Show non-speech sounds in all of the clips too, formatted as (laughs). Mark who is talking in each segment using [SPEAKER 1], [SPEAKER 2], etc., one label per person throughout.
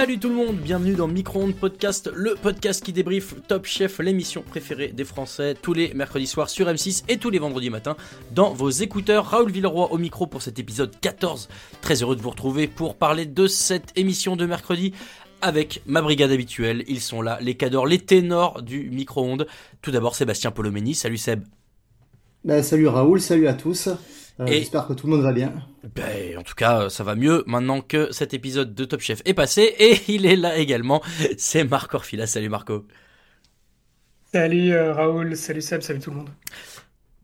[SPEAKER 1] Salut tout le monde, bienvenue dans Micro-ondes Podcast, le podcast qui débriefe Top Chef, l'émission préférée des Français, tous les mercredis soirs sur M6 et tous les vendredis matins dans vos écouteurs. Raoul Villeroy au micro pour cet épisode 14. Très heureux de vous retrouver pour parler de cette émission de mercredi avec ma brigade habituelle. Ils sont là, les cadors, les ténors du micro-ondes. Tout d'abord Sébastien Polomeni. Salut Seb.
[SPEAKER 2] Ben, salut Raoul, salut à tous. Euh,
[SPEAKER 1] Et-
[SPEAKER 2] J'espère que tout le monde va bien.
[SPEAKER 1] Ben, en tout cas, ça va mieux maintenant que cet épisode de Top Chef est passé. Et (laughs) il est là également. C'est Marco Orfila. Salut Marco.
[SPEAKER 3] Salut euh, Raoul, salut Seb, salut tout le monde.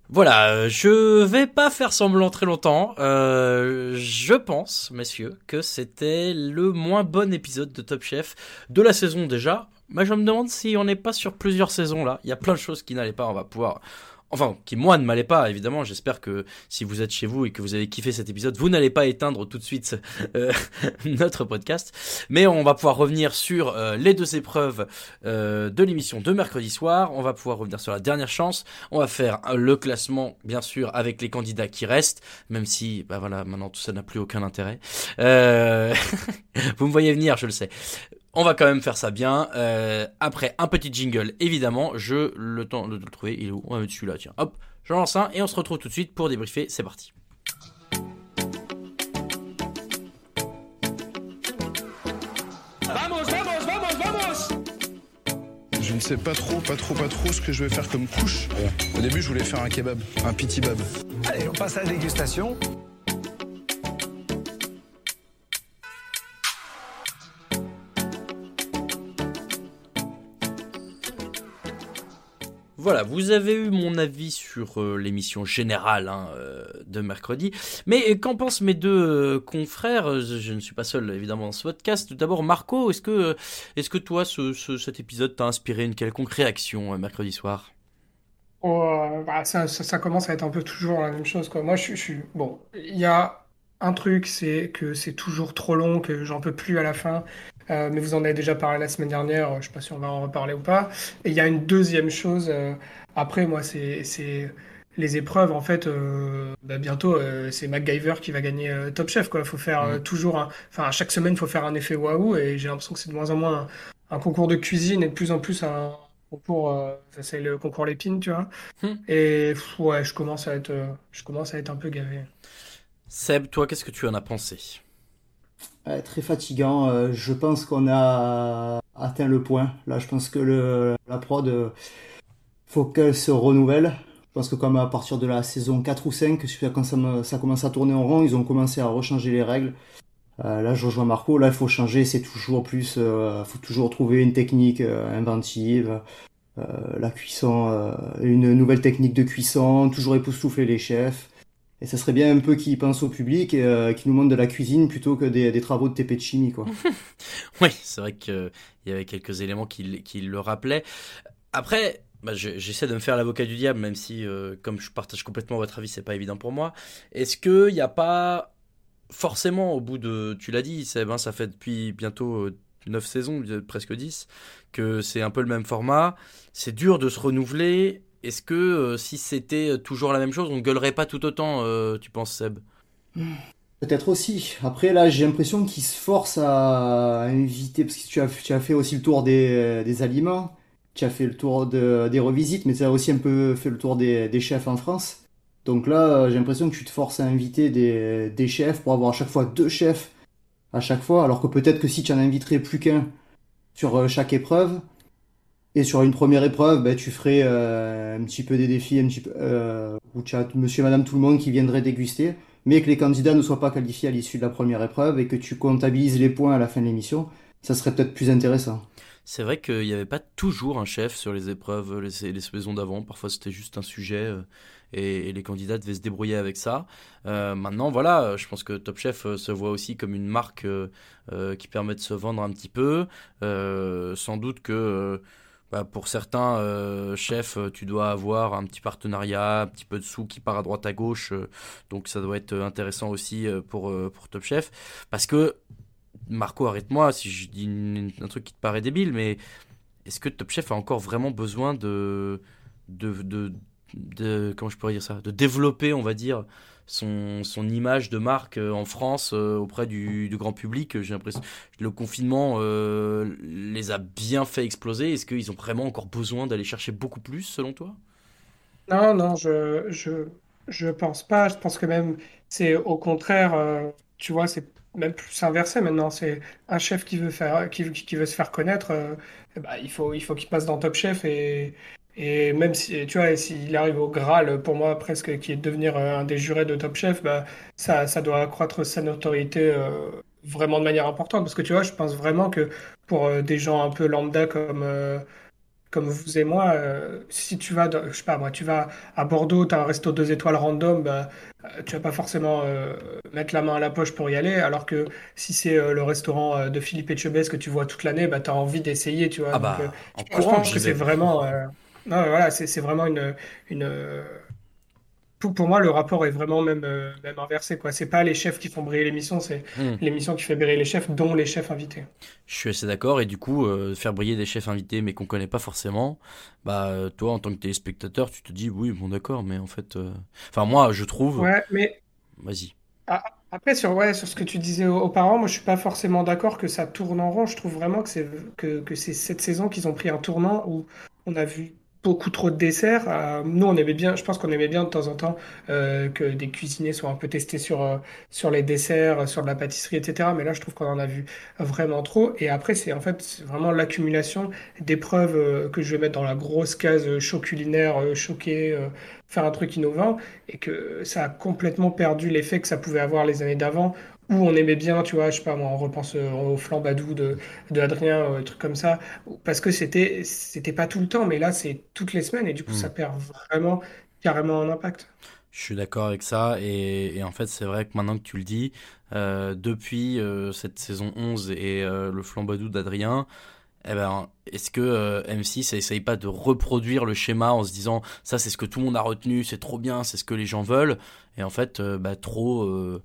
[SPEAKER 1] Voilà, euh, je vais pas faire semblant très longtemps. Euh, je pense, messieurs, que c'était le moins bon épisode de Top Chef de la saison déjà. Mais je me demande si on n'est pas sur plusieurs saisons là. Il y a plein de choses qui n'allaient pas. On va pouvoir. Enfin, qui moi ne m'allaient pas, évidemment. J'espère que si vous êtes chez vous et que vous avez kiffé cet épisode, vous n'allez pas éteindre tout de suite euh, (laughs) notre podcast. Mais on va pouvoir revenir sur euh, les deux épreuves euh, de l'émission de mercredi soir. On va pouvoir revenir sur la dernière chance. On va faire le classement, bien sûr, avec les candidats qui restent, même si, bah voilà, maintenant tout ça n'a plus aucun intérêt. (laughs) Vous me voyez venir, je le sais. On va quand même faire ça bien. Euh, après un petit jingle, évidemment, je le temps de le trouver. Il est où? On va mettre celui-là, tiens. Hop, j'en lance un et on se retrouve tout de suite pour débriefer. C'est parti.
[SPEAKER 4] Vamos, vamos, vamos, vamos
[SPEAKER 5] Je ne sais pas trop, pas trop, pas trop ce que je vais faire comme couche. Au début, je voulais faire un kebab, un pitibab.
[SPEAKER 4] Allez, on passe à la dégustation.
[SPEAKER 1] Voilà, vous avez eu mon avis sur euh, l'émission générale hein, euh, de mercredi. Mais euh, qu'en pensent mes deux confrères? Je, ne suis pas seul évidemment dans ce podcast. Tout d'abord, Marco, est-ce que, est-ce que toi, ce, ce- cet épisode t'a inspiré une quelconque réaction mercredi soir?
[SPEAKER 3] Oh, bah, ça, commence à être un peu toujours la même chose. Moi, je suis... Bon, il y a un truc, c'est que c'est toujours trop long, que j'en peux plus à la fin. Euh, mais vous en avez déjà parlé la semaine dernière, je sais pas si on va en reparler ou pas. Et il y a une deuxième chose, euh, après, moi, c'est, les épreuves, en fait, euh, bah, bientôt, euh, c'est MacGyver qui va gagner euh, Top Chef, quoi. Faut faire euh, toujours un... Enfin, à chaque semaine, il faut faire un effet waouh, et j'ai l'impression que c'est de moins en moins un, un concours de cuisine et de plus en plus un concours, euh, ça, c'est le concours Lépine, tu vois.
[SPEAKER 1] Hmm.
[SPEAKER 3] Et pff, ouais, je commence à être, euh, je commence à être un peu gavé.
[SPEAKER 1] Seb, toi, qu'est-ce que tu en as pensé?
[SPEAKER 2] Ouais, très fatigant. euh, je pense qu'on a atteint le point. Là, je pense que le, la prod, euh, faut qu'elle se renouvelle. Je pense que comme à partir de la saison 4 ou 5, quand ça, ça commence à tourner en rond, ils ont commencé à rechanger les règles. Euh, là, je rejoins Marco. Là, il faut changer. C'est toujours plus. euh, faut toujours trouver une technique euh, inventive. Euh, la cuisson, euh, une nouvelle technique de cuisson. Toujours époustoufler les chefs. Et ça serait bien un peu qu'ils pensent au public et euh, qu'ils nous montrent de la cuisine plutôt que des, travaux de TP de chimie, quoi. (laughs)
[SPEAKER 1] Oui, c'est vrai qu'il y avait quelques éléments qui, le rappelaient. Après, bah, je- j'essaie de me faire l'avocat du diable, même si, euh, comme je partage complètement votre avis, c'est pas évident pour moi. Est-ce qu'il n'y a pas forcément, au bout de, tu l'as dit, hein, ça fait depuis bientôt euh, 9 saisons, euh, presque 10, que c'est un peu le même format. C'est dur de se renouveler. Est-ce que euh, si c'était toujours la même chose, on gueulerait pas tout autant, euh, tu penses, Seb?
[SPEAKER 2] Peut-être aussi. Après, là, j'ai l'impression qu'ils se forcent à inviter, parce que tu as, fait aussi le tour des, aliments, tu as fait le tour de, des revisites, mais tu as aussi un peu fait le tour des, chefs en France. Donc là, euh, j'ai l'impression que tu te forces à inviter des, des chefs pour avoir à chaque fois deux chefs à chaque fois, alors que peut-être que si tu en inviterais plus qu'un sur euh, chaque épreuve, et sur une première épreuve, ben, tu ferais euh, un petit peu des défis, un petit peu, euh, où tu as monsieur et madame tout le monde qui viendraient déguster. mais que les candidats ne soient pas qualifiés à l'issue de la première épreuve et que tu comptabilises les points à la fin de l'émission, ça serait peut-être plus intéressant.
[SPEAKER 1] C'est vrai qu'il n'y avait pas toujours un chef sur les épreuves les, saisons d'avant. Parfois, c'était juste un sujet euh, et, les candidats devaient se débrouiller avec ça. Maintenant, voilà, je pense que Top Chef se voit aussi comme une marque qui permet de se vendre un petit peu. sans doute que bah, pour certains euh, chefs, tu dois avoir un petit partenariat, un petit peu de sous qui part à droite à gauche. Euh, donc ça doit être intéressant aussi pour, pour Top Chef. Parce que Marco, arrête-moi si je dis un truc qui te paraît débile, mais est-ce que Top Chef a encore vraiment besoin de, de, de, comment je pourrais dire ça, de développer, on va dire, son, son image de marque en France euh, auprès du, grand public J'ai l'impression le confinement euh, les a bien fait exploser. Est-ce qu'ils ont vraiment encore besoin d'aller chercher beaucoup plus, selon toi?
[SPEAKER 3] Non, non, je, je, je pense pas. Je pense que même c'est au contraire, euh, tu vois, c'est même plus inversé maintenant. C'est un chef qui veut faire, qui, qui veut se faire connaître. Euh, bah, il faut, il faut qu'il passe dans Top Chef et, et même si, tu vois, s'il arrive au Graal, pour moi, presque, qui est de devenir un des jurés de Top Chef, bah, ça, ça doit accroître sa notoriété euh, vraiment de manière importante. Parce que, tu vois, je pense vraiment que pour euh, des gens un peu lambda comme, euh, comme vous et moi, euh, si tu vas, je sais pas moi, tu vas à Bordeaux, tu as un resto deux étoiles random, bah, tu vas pas forcément euh, mettre la main à la poche pour y aller, alors que si c'est euh, le restaurant de Philippe Etchebest que tu vois toute l'année, bah, tu as envie d'essayer, tu vois.
[SPEAKER 1] Ah bah,
[SPEAKER 3] Donc,
[SPEAKER 1] en
[SPEAKER 3] je
[SPEAKER 1] courant,
[SPEAKER 3] pense que c'est vraiment, non, voilà, c'est vraiment une, une, pour, pour moi, le rapport est vraiment même, euh, même inversé, quoi. C'est pas les chefs qui font briller l'émission, c'est
[SPEAKER 1] Hmm.
[SPEAKER 3] l'émission qui fait briller les chefs, dont les chefs invités.
[SPEAKER 1] Je suis assez d'accord et du coup euh, faire briller des chefs invités mais qu'on connaît pas forcément, bah toi en tant que téléspectateur tu te dis oui bon d'accord mais en fait, euh, enfin moi je trouve,
[SPEAKER 3] Ouais, mais
[SPEAKER 1] vas-y.
[SPEAKER 3] après, sur, ouais, sur ce que tu disais au- auparavant, moi je suis pas forcément d'accord que ça tourne en rond. Je trouve vraiment que c'est que, que c'est cette saison qu'ils ont pris un tournant où on a vu beaucoup trop de desserts. Euh, nous, on aimait bien, je pense qu'on aimait bien de temps en temps euh, que des cuisiniers soient un peu testés sur, euh, les desserts, sur de la pâtisserie, etc. Mais là, je trouve qu'on en a vu vraiment trop. Et après, c'est en fait vraiment l'accumulation d'épreuves que je vais mettre dans la grosse case show culinaire, euh, faire un truc innovant, et que ça a complètement perdu l'effet que ça pouvait avoir les années d'avant, où on aimait bien, tu vois, je sais pas, moi, on repense euh, au flambadou de, de Adrien, euh, trucs comme ça, parce que c'était, c'était pas tout le temps, mais là, c'est toutes les semaines, et du coup,
[SPEAKER 1] Hmm.
[SPEAKER 3] ça perd vraiment, carrément un impact.
[SPEAKER 1] Je suis d'accord avec ça et, et en fait c'est vrai que maintenant que tu le dis, euh, depuis cette saison 11 et le flambadou d'Adrien, eh ben, est-ce que euh, M6 essaye pas de reproduire le schéma en se disant ça c'est ce que tout le monde a retenu, c'est trop bien, c'est ce que les gens veulent et en fait euh, bah, trop euh,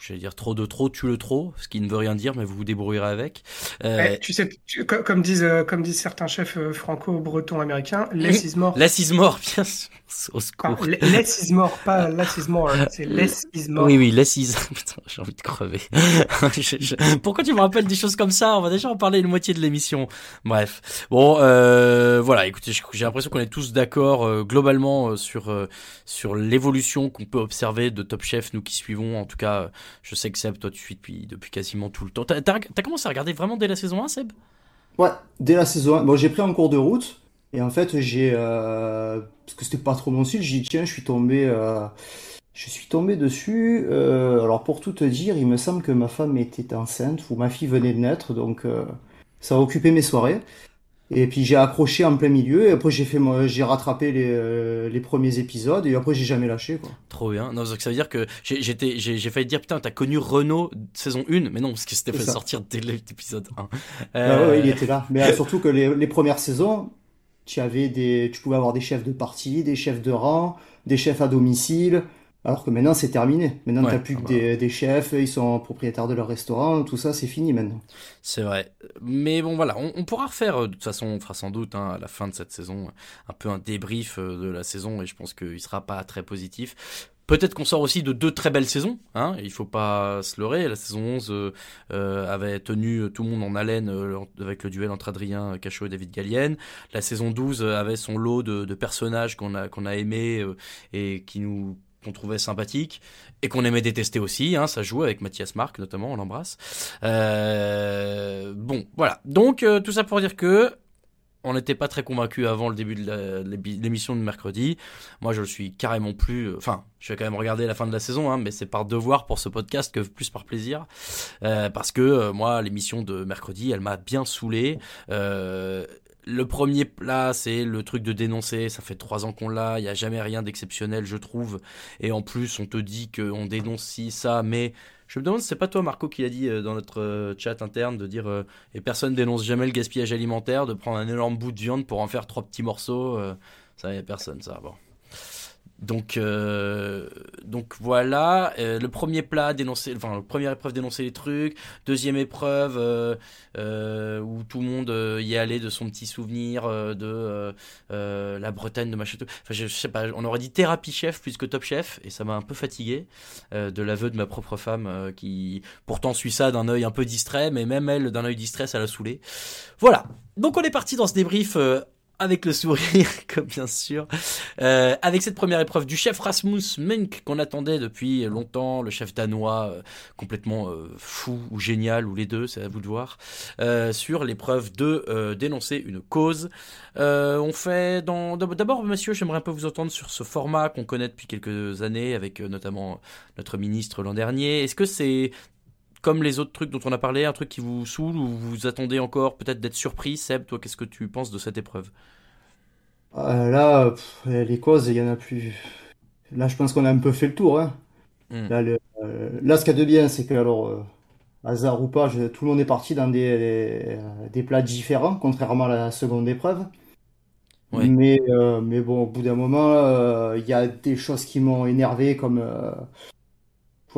[SPEAKER 1] j'allais dire trop de trop tue le trop, ce qui ne veut rien dire mais vous vous débrouillerez avec. Euh,
[SPEAKER 3] Eh, tu sais, tu- comme disent, euh, comme disent certains chefs euh, franco-bretons américains, (laughs) less is more.
[SPEAKER 1] Less is more, bien sûr. (laughs) Au secours.
[SPEAKER 3] le- less is more, pas less is more, c'est less is more.
[SPEAKER 1] Oui, oui, less is. (laughs) Putain, j'ai envie de crever. Je- je- Pourquoi tu me rappelles des choses comme ça? On va déjà en parler une moitié de l'émission. Bref. Bon, euh, voilà, écoutez, j'ai l'impression qu'on est tous d'accord euh, globalement euh, sur, euh, sur l'évolution qu'on peut observer de Top Chef, nous qui suivons. En tout cas, je sais que Seb, toi, tu suis depuis, depuis quasiment tout le temps. T'as t'as commencé à regarder vraiment dès la saison 1, Seb?
[SPEAKER 2] Ouais, dès la saison 1. Bon, j'ai pris un cours de route. Et en fait, j'ai. euh, parce que c'était pas trop mon style, j'ai dit, tiens, je suis tombé. euh, je suis tombé dessus. euh, alors, pour tout te dire, il me semble que ma femme était enceinte, ou ma fille venait de naître, donc euh, ça a occupé mes soirées. Et puis j'ai accroché en plein milieu, et après j'ai fait, j'ai rattrapé les, euh, les premiers épisodes, et après j'ai jamais lâché, quoi.
[SPEAKER 1] Trop bien. Non, donc ça veut dire que j'ai j'étais- j'ai j'ai failli dire, putain, t'as connu Renault saison 1, mais non, parce que c'était fait
[SPEAKER 2] ça.
[SPEAKER 1] sortir dès l'épisode 1.
[SPEAKER 2] Ah ouais, il était là. Mais euh, surtout que les, les premières saisons, tu avais des, tu pouvais avoir des chefs de parti, des chefs de rang, des chefs à domicile. Alors que maintenant, c'est terminé. Maintenant,
[SPEAKER 1] Ouais,
[SPEAKER 2] t'as plus
[SPEAKER 1] ah
[SPEAKER 2] que
[SPEAKER 1] bah.
[SPEAKER 2] des, des chefs, ils sont propriétaires de leur restaurant, tout ça, c'est fini maintenant.
[SPEAKER 1] C'est vrai. Mais bon, voilà, on, on pourra refaire, euh, de toute façon, on fera sans doute hein, à la fin de cette saison un peu un débrief euh, de la saison et je pense qu'il sera pas très positif. Peut-être qu'on sort aussi de deux très belles saisons, hein, il faut pas se leurrer. La saison 11 euh, euh, avait tenu tout le monde en haleine euh, avec le duel entre Adrien Cachot et David Gallienne. La saison 12 avait son lot de, de personnages qu'on a, qu'on a aimés euh, et qui nous qu'on trouvait sympathiques et qu'on aimait détester aussi. Hein, ça joue avec Mathias Marc notamment, on l'embrasse. Euh, bon, voilà. Donc euh, tout ça pour dire que on n'était pas très convaincus avant le début de l'émission de mercredi. Moi, je le suis carrément plus. Enfin, je vais quand même regarder la fin de la saison, hein, mais c'est par devoir pour ce podcast que plus par plaisir, euh, parce que euh, moi, l'émission de mercredi, elle m'a bien saoulé. Euh, le premier plat, c'est le truc de dénoncer. Ça fait trois ans qu'on l'a. Il n'y a jamais rien d'exceptionnel, je trouve. Et en plus, on te dit qu'on dénonce ci, ça, mais je me demande c'est pas toi, Marco, qui l'a dit euh, dans notre euh, chat interne de dire euh, et personne dénonce jamais le gaspillage alimentaire, de prendre un énorme bout de viande pour en faire trois petits morceaux. ça, y a personne, ça. Bon. Donc, euh, donc voilà, euh, le premier plat dénoncer, enfin, la première épreuve dénoncer les trucs, deuxième épreuve euh, où tout le monde y est allé de son petit souvenir de la Bretagne de machin. Enfin, je, sais pas, on aurait dit thérapie chef plus que top chef et ça m'a un peu fatigué de l'aveu de ma propre femme qui pourtant suit ça d'un œil un peu distrait, mais même elle d'un œil distrait, ça l'a saoulé. Voilà. Donc on est parti dans ce débrief avec le sourire, (laughs) comme bien sûr, euh, avec cette première épreuve du chef Rasmus Menk qu'on attendait depuis longtemps, le chef danois euh, complètement euh, fou ou génial ou les deux, c'est à vous de voir, sur l'épreuve de dénoncer une cause. on fait dans d'abord, monsieur, j'aimerais un peu vous entendre sur ce format qu'on connaît depuis quelques années avec notamment notre ministre l'an dernier. Est-ce que c'est comme les autres trucs dont on a parlé, un truc qui vous saoule ou vous attendez encore peut-être d'être surpris Seb, toi, qu'est-ce que tu penses de cette épreuve
[SPEAKER 2] euh, Là, les causes, il y en a plus. Là, je pense qu'on a un peu fait le tour. Hein. Hmm. Euh, là, ce qu'il y a de bien, c'est que, alors, euh, hasard ou pas, tout le monde est parti dans des, des, plats différents, contrairement à la seconde épreuve. Mais, mais bon, au bout d'un moment, il y a des choses qui m'ont énervé, comme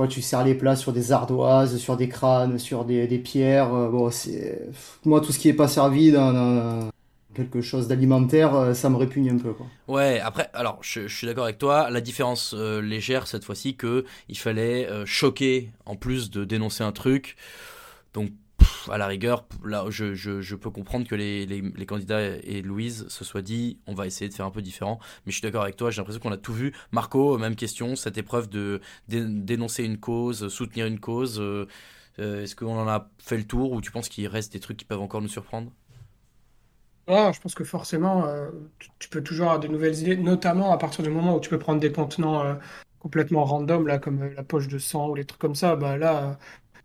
[SPEAKER 2] tu sers les plats sur des ardoises, sur des crânes, sur des, pierres. Euh, bon, c'est moi tout ce qui est pas servi dans, quelque chose d'alimentaire, euh, ça me répugne un peu. Quoi.
[SPEAKER 1] Ouais, après, alors je, suis d'accord avec toi. La différence euh, légère cette fois-ci que il fallait choquer en plus de dénoncer un truc. Donc à la rigueur, là, je, peux comprendre que les, candidats et Louise se soient dit on va essayer de faire un peu différent. Mais je suis d'accord avec toi, j'ai l'impression qu'on a tout vu. Marco, même question, cette épreuve de dénoncer une cause, soutenir une cause, euh, euh, est-ce qu'on en a fait le tour ou tu penses qu'il reste des trucs qui peuvent encore nous surprendre?
[SPEAKER 3] Je pense que forcément, euh, tu, peux toujours avoir de nouvelles idées, notamment à partir du moment où tu peux prendre des contenants complètement random, là, comme la poche de sang ou les trucs comme ça. Bah là,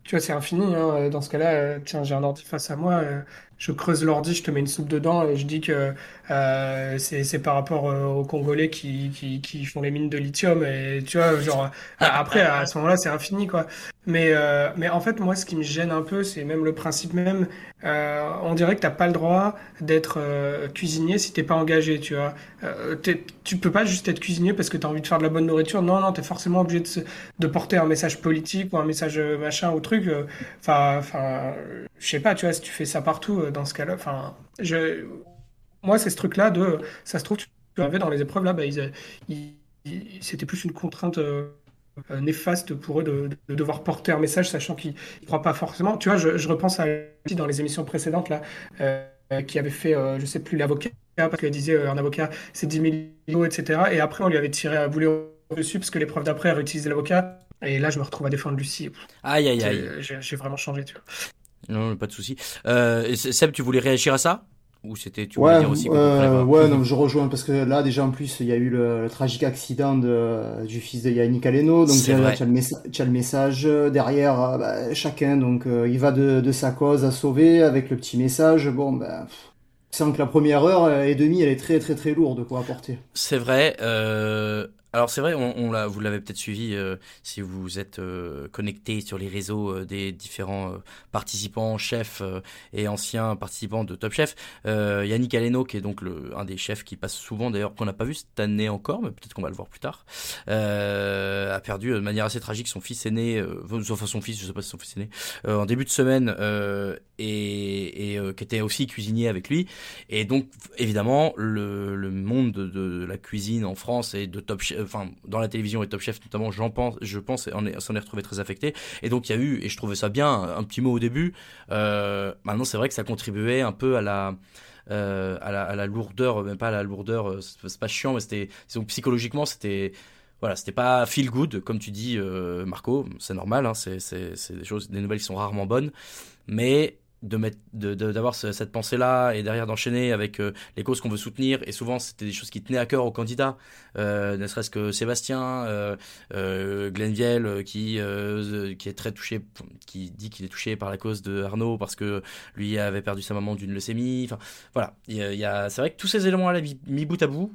[SPEAKER 3] tu vois, c'est infini. Hein. Dans ce cas-là, euh, tiens, j'ai un ordi face à moi, euh, je creuse l'ordi, je te mets une soupe dedans et je dis que euh, c'est par rapport aux Congolais qui, qui, qui, font les mines de lithium. Et tu vois, genre, après, à ce moment-là, c'est infini, quoi. Mais, mais en fait, moi, ce qui me gêne un peu, c'est même le principe même. on dirait que t'as pas le droit d'être cuisinier si t'es pas engagé, tu vois. tu peux pas juste être cuisinier parce que tu as envie de faire de la bonne nourriture. Non, non, tu es forcément obligé de, de porter un message politique ou un message machin ou truc. Enfin, enfin, je sais pas, tu vois, si tu fais ça partout dans ce cas-là. Enfin, je... moi, c'est ce truc-là de. Ça se trouve, tu avais dans les épreuves là, bah, c'était plus une contrainte. Euh, néfaste pour eux de, devoir porter un message sachant qu'ils ne croient pas forcément. Tu vois, je, repense à dans les émissions précédentes là, euh, qui avait fait, euh, je sais plus, l'avocat, parce qu'elle disait un avocat c'est 10 millions, etc. Et après, on lui avait tiré à boulet dessus parce que l'épreuve d'après, elle réutilisait l'avocat. Et là, je me retrouve à défendre Lucie.
[SPEAKER 1] Aïe, aïe, aïe.
[SPEAKER 3] J'ai vraiment changé, tu vois.
[SPEAKER 1] Non, pas de souci. Euh, Seb, tu voulais réagir à ça? Ou c'était tu
[SPEAKER 2] ouais, dire aussi euh, ouais non je rejoins parce que là déjà en plus il y a eu le, tragique accident de, du fils de Yannick Aleno. Donc tu as, as, le message derrière euh, bah, chacun. Donc euh, il va de, de, sa cause à sauver avec le petit message. Bon ben sans que la première heure et demie elle est très très très lourde quoi à porter.
[SPEAKER 1] C'est vrai euh, alors c'est vrai, on, l'a, vous l'avez peut-être suivi euh, si vous êtes euh, connecté sur les réseaux euh, des différents participants, chefs et anciens participants de Top Chef. Yannick Aleno, qui est donc un des chefs qui passe souvent, d'ailleurs qu'on n'a pas vu cette année encore, mais peut-être qu'on va le voir plus tard, a perdu de manière assez tragique son fils aîné, enfin son fils, je sais pas si son fils aîné, en début de semaine, et, qui était aussi cuisinier avec lui. Et donc évidemment le, le monde de, de la cuisine en France et de Top Chef enfin dans la télévision et Top Chef notamment, j'en pense, je pense, s'en est, retrouvé très affecté. Et donc il y a eu, et je trouvais ça bien, un petit mot au début. Euh, maintenant c'est vrai que ça contribuait un peu à la euh, à, la, lourdeur, même pas à la lourdeur, euh, c'est pas chiant, mais c'était psychologiquement c'était voilà, c'était pas feel good comme tu dis, Marco. C'est normal, hein, c'est des choses, des nouvelles qui sont rarement bonnes, mais mettre de- de- d'avoir ce- cette pensée là et derrière d'enchaîner avec euh, les causes qu'on veut soutenir. Et souvent c'était des choses qui tenaient à cœur aux candidats. Euh, ne serait-ce que Sébastien euh, euh, Glenviel qui qui est très touché qui dit qu'il est touché par la cause de Arnaud parce que lui avait perdu sa maman d'une leucémie. Enfin voilà. Il y a, c'est vrai que tous ces éléments là mis, bout à bout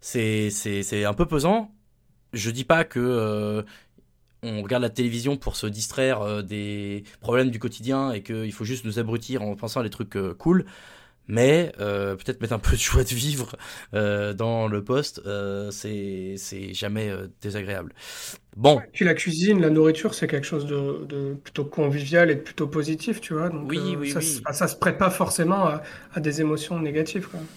[SPEAKER 1] c'est un peu pesant. Je dis pas que on regarde la télévision pour se distraire euh, des problèmes du quotidien et qu'il faut juste nous abrutir en pensant à des trucs euh, cool. Mais euh, peut-être mettre un peu de joie de vivre euh, dans le poste, euh, c'est jamais désagréable. Bon,
[SPEAKER 3] Puis la cuisine, la nourriture, c'est quelque chose de, de plutôt convivial et de plutôt positif, tu vois. Donc,
[SPEAKER 1] Oui, oui,
[SPEAKER 3] ça,
[SPEAKER 1] oui.
[SPEAKER 3] se- ça se prête pas forcément à, à des émotions négatives, quoi.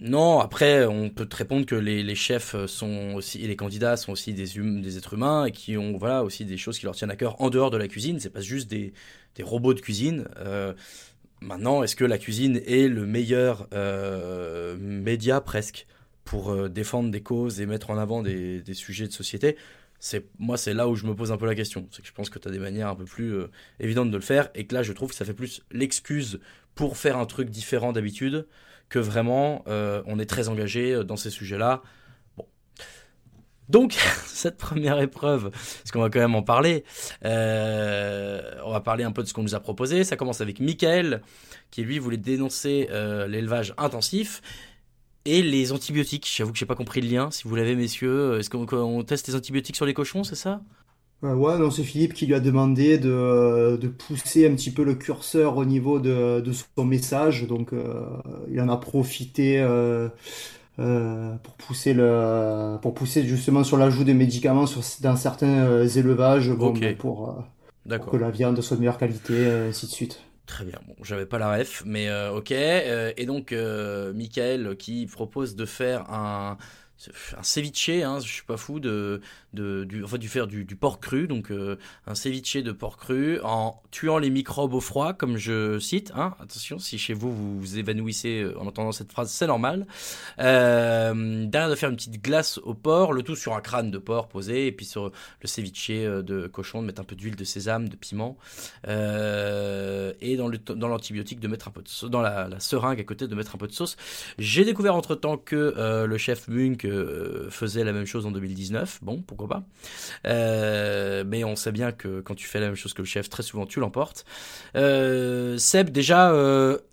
[SPEAKER 1] Non, après, on peut te répondre que les, chefs sont aussi, et les candidats sont aussi des, hum- des êtres humains et qui ont voilà, aussi des choses qui leur tiennent à cœur en dehors de la cuisine. C'est pas juste des, des robots de cuisine. Euh, maintenant, est-ce que la cuisine est le meilleur euh, média presque pour euh, défendre des causes et mettre en avant des, des sujets de société? C'est moi c'est là où je me pose un peu la question c'est que je pense que tu as des manières un peu plus euh, évidentes de le faire et que là je trouve que ça fait plus l'excuse pour faire un truc différent d'habitude que vraiment euh, on est très engagé euh, dans ces sujets-là. Bon. Donc, (laughs) cette première épreuve, parce qu'on va quand même en parler, euh, on va parler un peu de ce qu'on nous a proposé. Ça commence avec Michael, qui lui voulait dénoncer l'élevage intensif et les antibiotiques. J'avoue que j'ai pas compris le lien. Si vous l'avez, messieurs, est-ce qu'on teste les antibiotiques sur les cochons, c'est ça?
[SPEAKER 2] Euh, ouais, non, c'est Philippe qui lui a demandé de, de pousser un petit peu le curseur au niveau de, de son message. Donc, euh, il en a profité euh, euh, pour pousser le, pour pousser justement sur l'ajout des médicaments sur, dans certains euh, élevages, bon, ben, pour, euh, que la viande soit de meilleure qualité, euh, ainsi de suite.
[SPEAKER 1] Très bien, bon, j'avais pas la ref, mais euh, ok. Euh, et donc, euh, Michael qui propose de faire un, un ceviche, hein, je suis pas fou, de, de, du, enfin, du faire du, porc cru, donc euh, un ceviche de porc cru en tuant les microbes au froid, comme je cite. Hein, attention, si chez vous vous vous évanouissez euh, en entendant cette phrase, c'est normal. Euh, derrière de faire une petite glace au porc, le tout sur un crâne de porc posé, et puis sur le ceviche euh, de cochon, de mettre un peu d'huile de sésame, de piment. Et dans le dans l'antibiotique de mettre un peu de sauce, dans la, la seringue à côté de mettre un peu de sauce. J'ai découvert entre temps que le chef Munk euh, faisait la même chose en 2019. Bon, pourquoi pas. Euh, mais on sait bien que quand tu fais la même chose que le chef, très souvent tu l'emportes. Euh, Seb, déjà.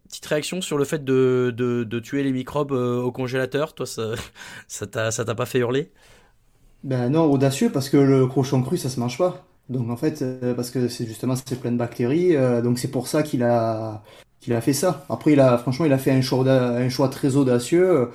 [SPEAKER 1] Petite réaction sur le fait de, de, tuer les microbes au congélateur, toi ça (laughs) t'a ça pas fait hurler?
[SPEAKER 2] Ben non, audacieux parce que le cochon cru ça se mange pas. Donc en fait, parce que c'est justement c'est plein de bactéries, donc c'est pour ça qu'il a a fait ça. Après il a franchement il a fait un choix un choix très audacieux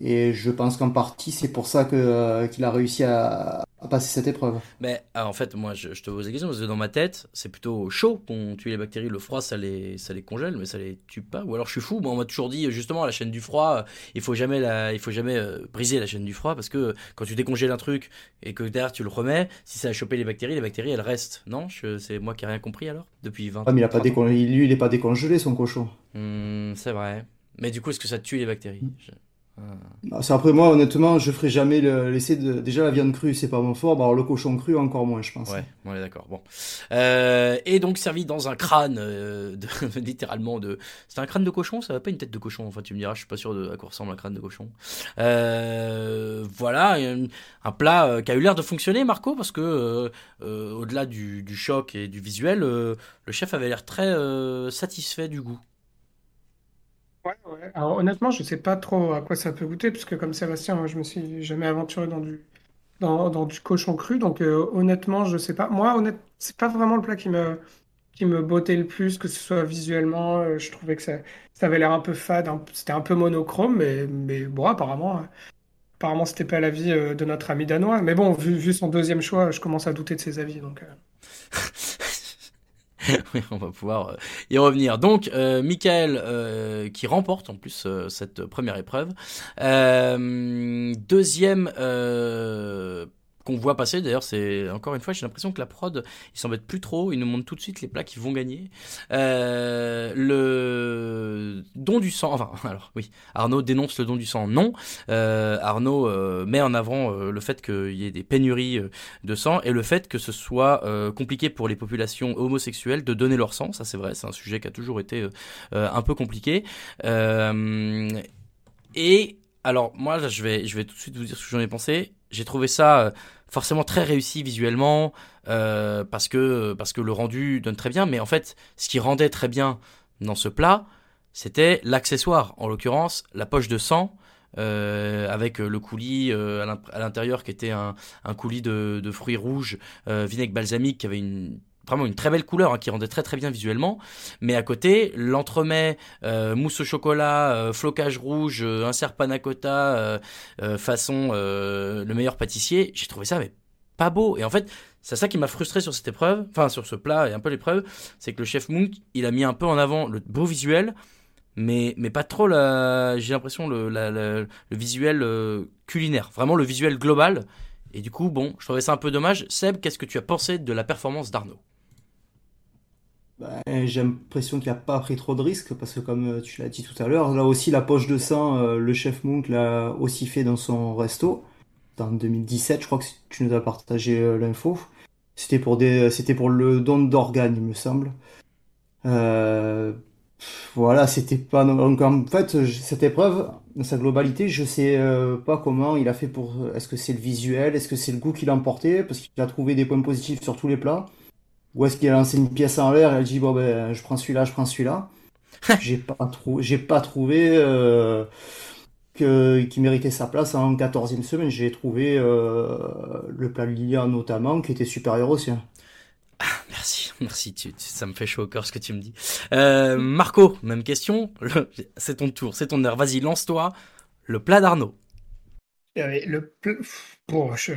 [SPEAKER 2] et je pense qu'en partie c'est pour ça que euh, qu'il a réussi à, à passer cette épreuve.
[SPEAKER 1] Mais ah, en fait, moi, je, je te pose la question parce que dans ma tête, c'est plutôt chaud qu'on tue les bactéries. Le froid, ça les, ça les congèle, mais ça les tue pas. Ou alors je suis fou. Moi, on m'a toujours dit justement la chaîne du froid. euh, Il faut jamais la, il faut jamais euh, briser la chaîne du froid parce que quand tu décongèles un truc et que derrière tu le remets, si ça a chopé les bactéries, les bactéries elles restent. Non, je- c'est moi qui ai rien compris alors? Depuis 20
[SPEAKER 2] Ah, mais il a pas
[SPEAKER 1] 30 ans.
[SPEAKER 2] décon- lui il est pas décongelé son cochon.
[SPEAKER 1] Hmm, c'est vrai. Mais du coup, est-ce que ça tue les bactéries? Je- Ah.
[SPEAKER 2] Ah, C'est après moi honnêtement je ferai jamais le laisser de déjà la viande crue c'est pas mon fort, bah, alors le cochon cru encore moins je pense.
[SPEAKER 1] Ouais, est d'accord. Bon. Euh, et donc servi dans un crâne, euh, de, (laughs) littéralement de. C'est un crâne de cochon, ça va pas une tête de cochon. Enfin, tu me diras, je suis pas sûr de à quoi ressemble un crâne de cochon. Euh, voilà, un, plat euh, qui a eu l'air de fonctionner, Marco, parce que euh, euh, au-delà du, du choc et du visuel, euh, le chef avait l'air très euh, satisfait du goût.
[SPEAKER 3] Ouais, ouais. Alors honnêtement, je sais pas trop à quoi ça peut goûter, puisque comme Sébastien, moi, je me suis jamais aventuré dans du, cochon cru, donc euh, honnêtement, je sais pas. Moi, honnêtement, c'est pas vraiment le plat qui me, qui bottait le plus, que ce soit visuellement, euh, je trouvais que ça, avait l'air un peu fade, c'était un peu monochrome, mais, mais bon, apparemment, euh, apparemment, c'était pas l'avis euh, de notre ami danois. Mais bon, vu, vu son deuxième choix, je commence à douter de ses avis, donc. (laughs) (laughs)
[SPEAKER 1] on va pouvoir euh, y revenir. Donc, euh, Michael euh, qui remporte en plus cette première épreuve. Deuxième qu'on voit passer. D'ailleurs, c'est encore une fois, j'ai l'impression que la prod, ils s'embêtent plus trop. Ils nous montrent tout de suite les plats qui vont gagner. Euh, le don du sang. Enfin, (laughs) alors oui, Arnaud dénonce le don du sang. Non, euh, Arnaud euh, met en avant le fait qu'il y ait des pénuries de sang et le fait que ce soit compliqué pour les populations homosexuelles de donner leur sang. Ça, c'est vrai, c'est un sujet qui a toujours été un peu compliqué. Et alors moi, je vais, je vais tout de suite vous dire ce que j'en ai pensé. J'ai trouvé ça euh, forcément très réussi visuellement euh, parce que parce que le rendu donne très bien. Mais en fait, ce qui rendait très bien dans ce plat, c'était l'accessoire. En l'occurrence, la poche de sang. euh, avec le coulis à l'in- à l'intérieur qui était un, un coulis de, de fruits rouges vinaigre balsamique qui avait une vraiment une très belle couleur hein, qui rendait très très bien visuellement. Mais à côté l'entremet euh, mousse au chocolat euh, flocage rouge euh, insert panna cotta euh, façon le meilleur pâtissier j'ai trouvé ça mais pas beau. Et en fait c'est ça qui m'a frustré sur cette épreuve enfin sur ce plat et un peu l'épreuve c'est que le chef Monk il a mis un peu en avant le beau visuel mais mais pas trop j'ai l'impression le visuel culinaire vraiment le visuel global. Et du coup bon je trouvais ça un peu dommage. Seb qu'est-ce que tu as pensé de la performance d'Arnaud?
[SPEAKER 2] Ben, j'ai l'impression qu'il n'a pas pris trop de risques parce que comme euh, tu l'as dit tout à l'heure, là aussi la poche de sang, euh, le chef Monk l'a aussi fait dans son resto. En 2017, je crois que tu nous as partagé euh, l'info. C'était pour des, c'était pour le don d'organes, il me semble. Euh, voilà, c'était pas donc en fait cette épreuve dans sa globalité, je sais pas comment il a fait pour. Est-ce que c'est le visuel, est-ce que c'est le goût qu'il a emporté, parce qu'il a trouvé des points positifs sur tous les plats. Ou est-ce qu'il a lancé une pièce en l'air et a dit bon ben je prends celui-là, je prends celui-là. (laughs) J'ai pas trou- j'ai pas trouvé euh, que qu'il méritait sa place en 14e semaine. J'ai trouvé euh, le plat de Lilia notamment qui était supérieur au sien.
[SPEAKER 1] Merci, (laughs) merci, tu, tu- ça me fait chaud au cœur ce que tu me dis. Euh, Marco, même question, c'est ton tour, c'est ton heure, vas-y, lance-toi, le plat d'Arnaud.
[SPEAKER 3] Le pl- Bon, je,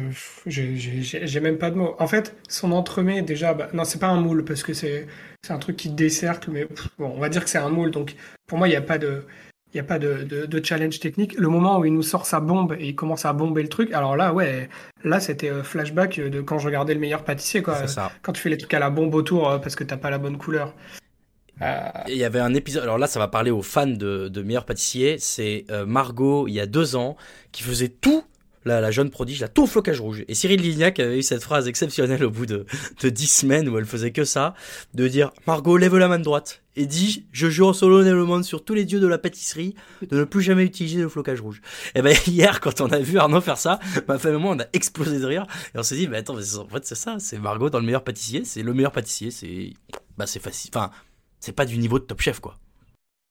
[SPEAKER 3] je- j'ai j'ai- j'ai même pas de mots. En fait, son entremets, déjà, bah, non, c'est pas un moule parce que c'est c'est un truc qui décercle, mais pff, bon, on va dire que c'est un moule. Donc, pour moi, il n'y a pas de. Il y a pas de, de, de challenge technique. Le moment où il nous sort sa bombe et il commence à bomber le truc, alors là, ouais, là, c'était euh, flashback de quand je regardais le meilleur pâtissier, quoi.
[SPEAKER 1] C'est ça.
[SPEAKER 3] Quand tu fais les trucs à la bombe autour euh, parce que t'as pas la bonne couleur. Euh,
[SPEAKER 1] Il y avait un épisode, alors là ça va parler aux fans de, de meilleurs pâtissiers, c'est euh, Margot il y a deux ans qui faisait tout, la, jeune prodige, la tout au flocage rouge. Et Cyril Lignac avait eu cette phrase exceptionnelle au bout de, de dix semaines où elle faisait que ça, de dire Margot lève la main droite et dis je jure solennellement sur tous les dieux de la pâtisserie de ne plus jamais utiliser le flocage rouge. Et ben (laughs) hier quand on a vu Arnaud faire ça, ma femme et moi on a explosé de rire et on s'est dit mais attends en fait c'est ça, c'est Margot dans le meilleur pâtissier, c'est le meilleur pâtissier, c'est bah c'est facile, enfin c'est pas du niveau de Top Chef quoi.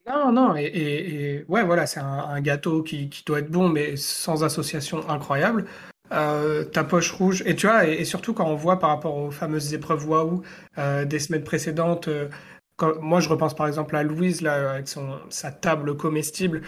[SPEAKER 3] Non, non, et, et- et- ouais, voilà, c'est un, un gâteau qui, qui doit être bon, mais sans association incroyable. Euh, ta poche rouge, et tu vois, et, et surtout quand on voit par rapport aux fameuses épreuves Waouh euh, des semaines précédentes, euh, quand- moi je repense par exemple à Louise, là, avec son, sa table comestible,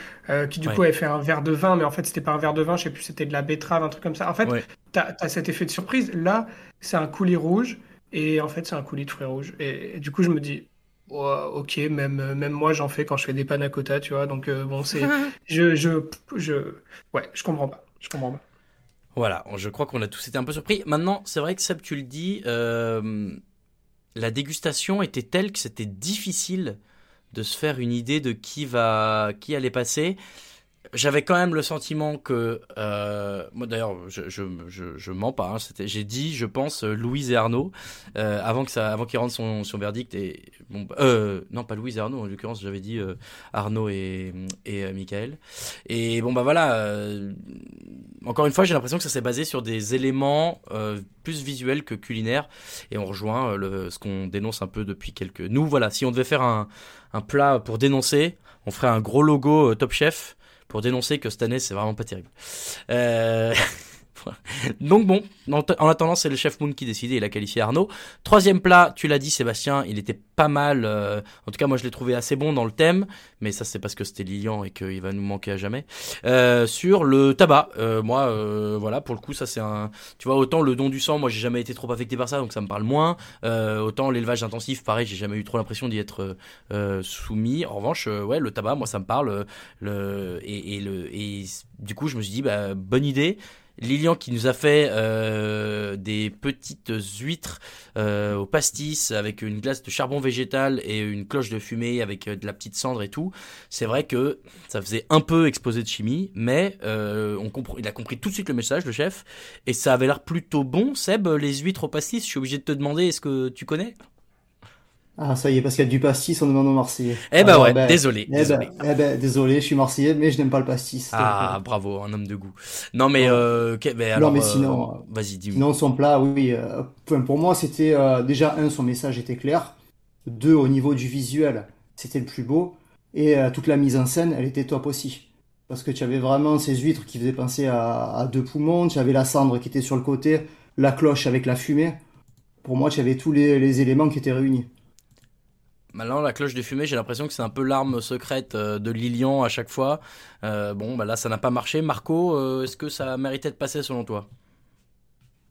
[SPEAKER 3] qui du
[SPEAKER 1] Ouais.
[SPEAKER 3] coup avait fait un verre de vin, mais en fait c'était pas un verre de vin, je sais plus, c'était de la betterave, un truc comme ça. En fait,
[SPEAKER 1] Ouais.
[SPEAKER 3] t'as, t'as cet effet de surprise. Là, c'est un coulis rouge, et en fait c'est un coulis de fruits rouges. Et, et du coup, je me dis, Ouais, ok, même, même moi j'en fais quand je fais des panna cotta, tu vois. Donc euh, bon, c'est, (laughs) je, je, je, ouais, je comprends pas, je comprends pas.
[SPEAKER 1] Voilà, je crois qu'on a tous été un peu surpris. Maintenant, c'est vrai que Seb, tu le dis, euh, la dégustation était telle que c'était difficile de se faire une idée de qui va, qui allait passer. J'avais quand même le sentiment que, euh, moi d'ailleurs, je, je, je, je mens pas. hein, j'ai dit, je pense, euh, Louise et Arnaud euh, avant que ça, avant qu'ils rendent son, son verdict. Et bon, bah, euh, non, pas Louise et Arnaud. En l'occurrence, j'avais dit euh, Arnaud et et euh, Michael. Et bon bah voilà. encore une fois, j'ai l'impression que ça s'est basé sur des éléments plus visuels que culinaires. Et on rejoint le, ce qu'on dénonce un peu depuis quelques. Nous voilà, si on devait faire un, un plat pour dénoncer, on ferait un gros logo Top Chef pour dénoncer que cette année c'est vraiment pas terrible. Euh... (laughs) (laughs) Donc bon, en en attendant, c'est le chef Moon qui décide et il a qualifié Arnaud. Troisième plat, tu l'as dit Sébastien, il était pas mal. euh, en tout cas, moi je l'ai trouvé assez bon dans le thème, mais ça c'est parce que c'était Lilian et qu'il va nous manquer à jamais. Euh, sur le tabac, euh, moi, euh, voilà, pour le coup, ça c'est un. Tu vois, autant le don du sang, moi j'ai jamais été trop affecté par ça, donc ça me parle moins. Euh, autant l'élevage intensif, pareil, j'ai jamais eu trop l'impression d'y être euh, soumis. En revanche, ouais, le tabac, moi ça me parle. le et, et le et du coup, je me suis dit, bah bonne idée. Lilian qui nous a fait euh, des petites huîtres euh, au pastis avec une glace de charbon végétal et une cloche de fumée avec euh, de la petite cendre et tout. C'est vrai que ça faisait un peu exposé de chimie, mais euh, on comprend, il a compris tout de suite le message, le chef, et ça avait l'air plutôt bon. Seb, les huîtres au pastis, je suis obligé de te demander, est-ce que tu connais?
[SPEAKER 2] Ah, ça y est, parce qu'il y a du pastis, on demande aux Marseillais.
[SPEAKER 1] Eh ben
[SPEAKER 2] Alors,
[SPEAKER 1] ouais, désolé,
[SPEAKER 2] eh ben-
[SPEAKER 1] désolé.
[SPEAKER 2] eh ben, désolé, je suis Marseillais, mais je n'aime pas le pastis.
[SPEAKER 1] Ah, bravo, un homme de goût. Non mais, euh, ok, mais
[SPEAKER 2] Non, mais
[SPEAKER 1] euh,
[SPEAKER 2] sinon, euh,
[SPEAKER 1] vas-y, dis-moi.
[SPEAKER 2] Sinon, son plat, oui. euh, pour moi, c'était euh, déjà, un, son message était clair. Deux, au niveau du visuel, c'était le plus beau. Et euh, toute la mise en scène, elle était top aussi. Parce que tu avais vraiment ces huîtres qui faisaient penser à, à deux poumons. Tu avais la cendre qui était sur le côté, la cloche avec la fumée. Pour moi, tu avais tous les, les éléments qui étaient réunis.
[SPEAKER 1] Maintenant, la cloche de fumée, j'ai l'impression que c'est un peu l'arme secrète euh, de Lilian à chaque fois. Euh, bon, bah là, ça n'a pas marché. Marco, euh, est-ce que ça méritait de passer selon toi?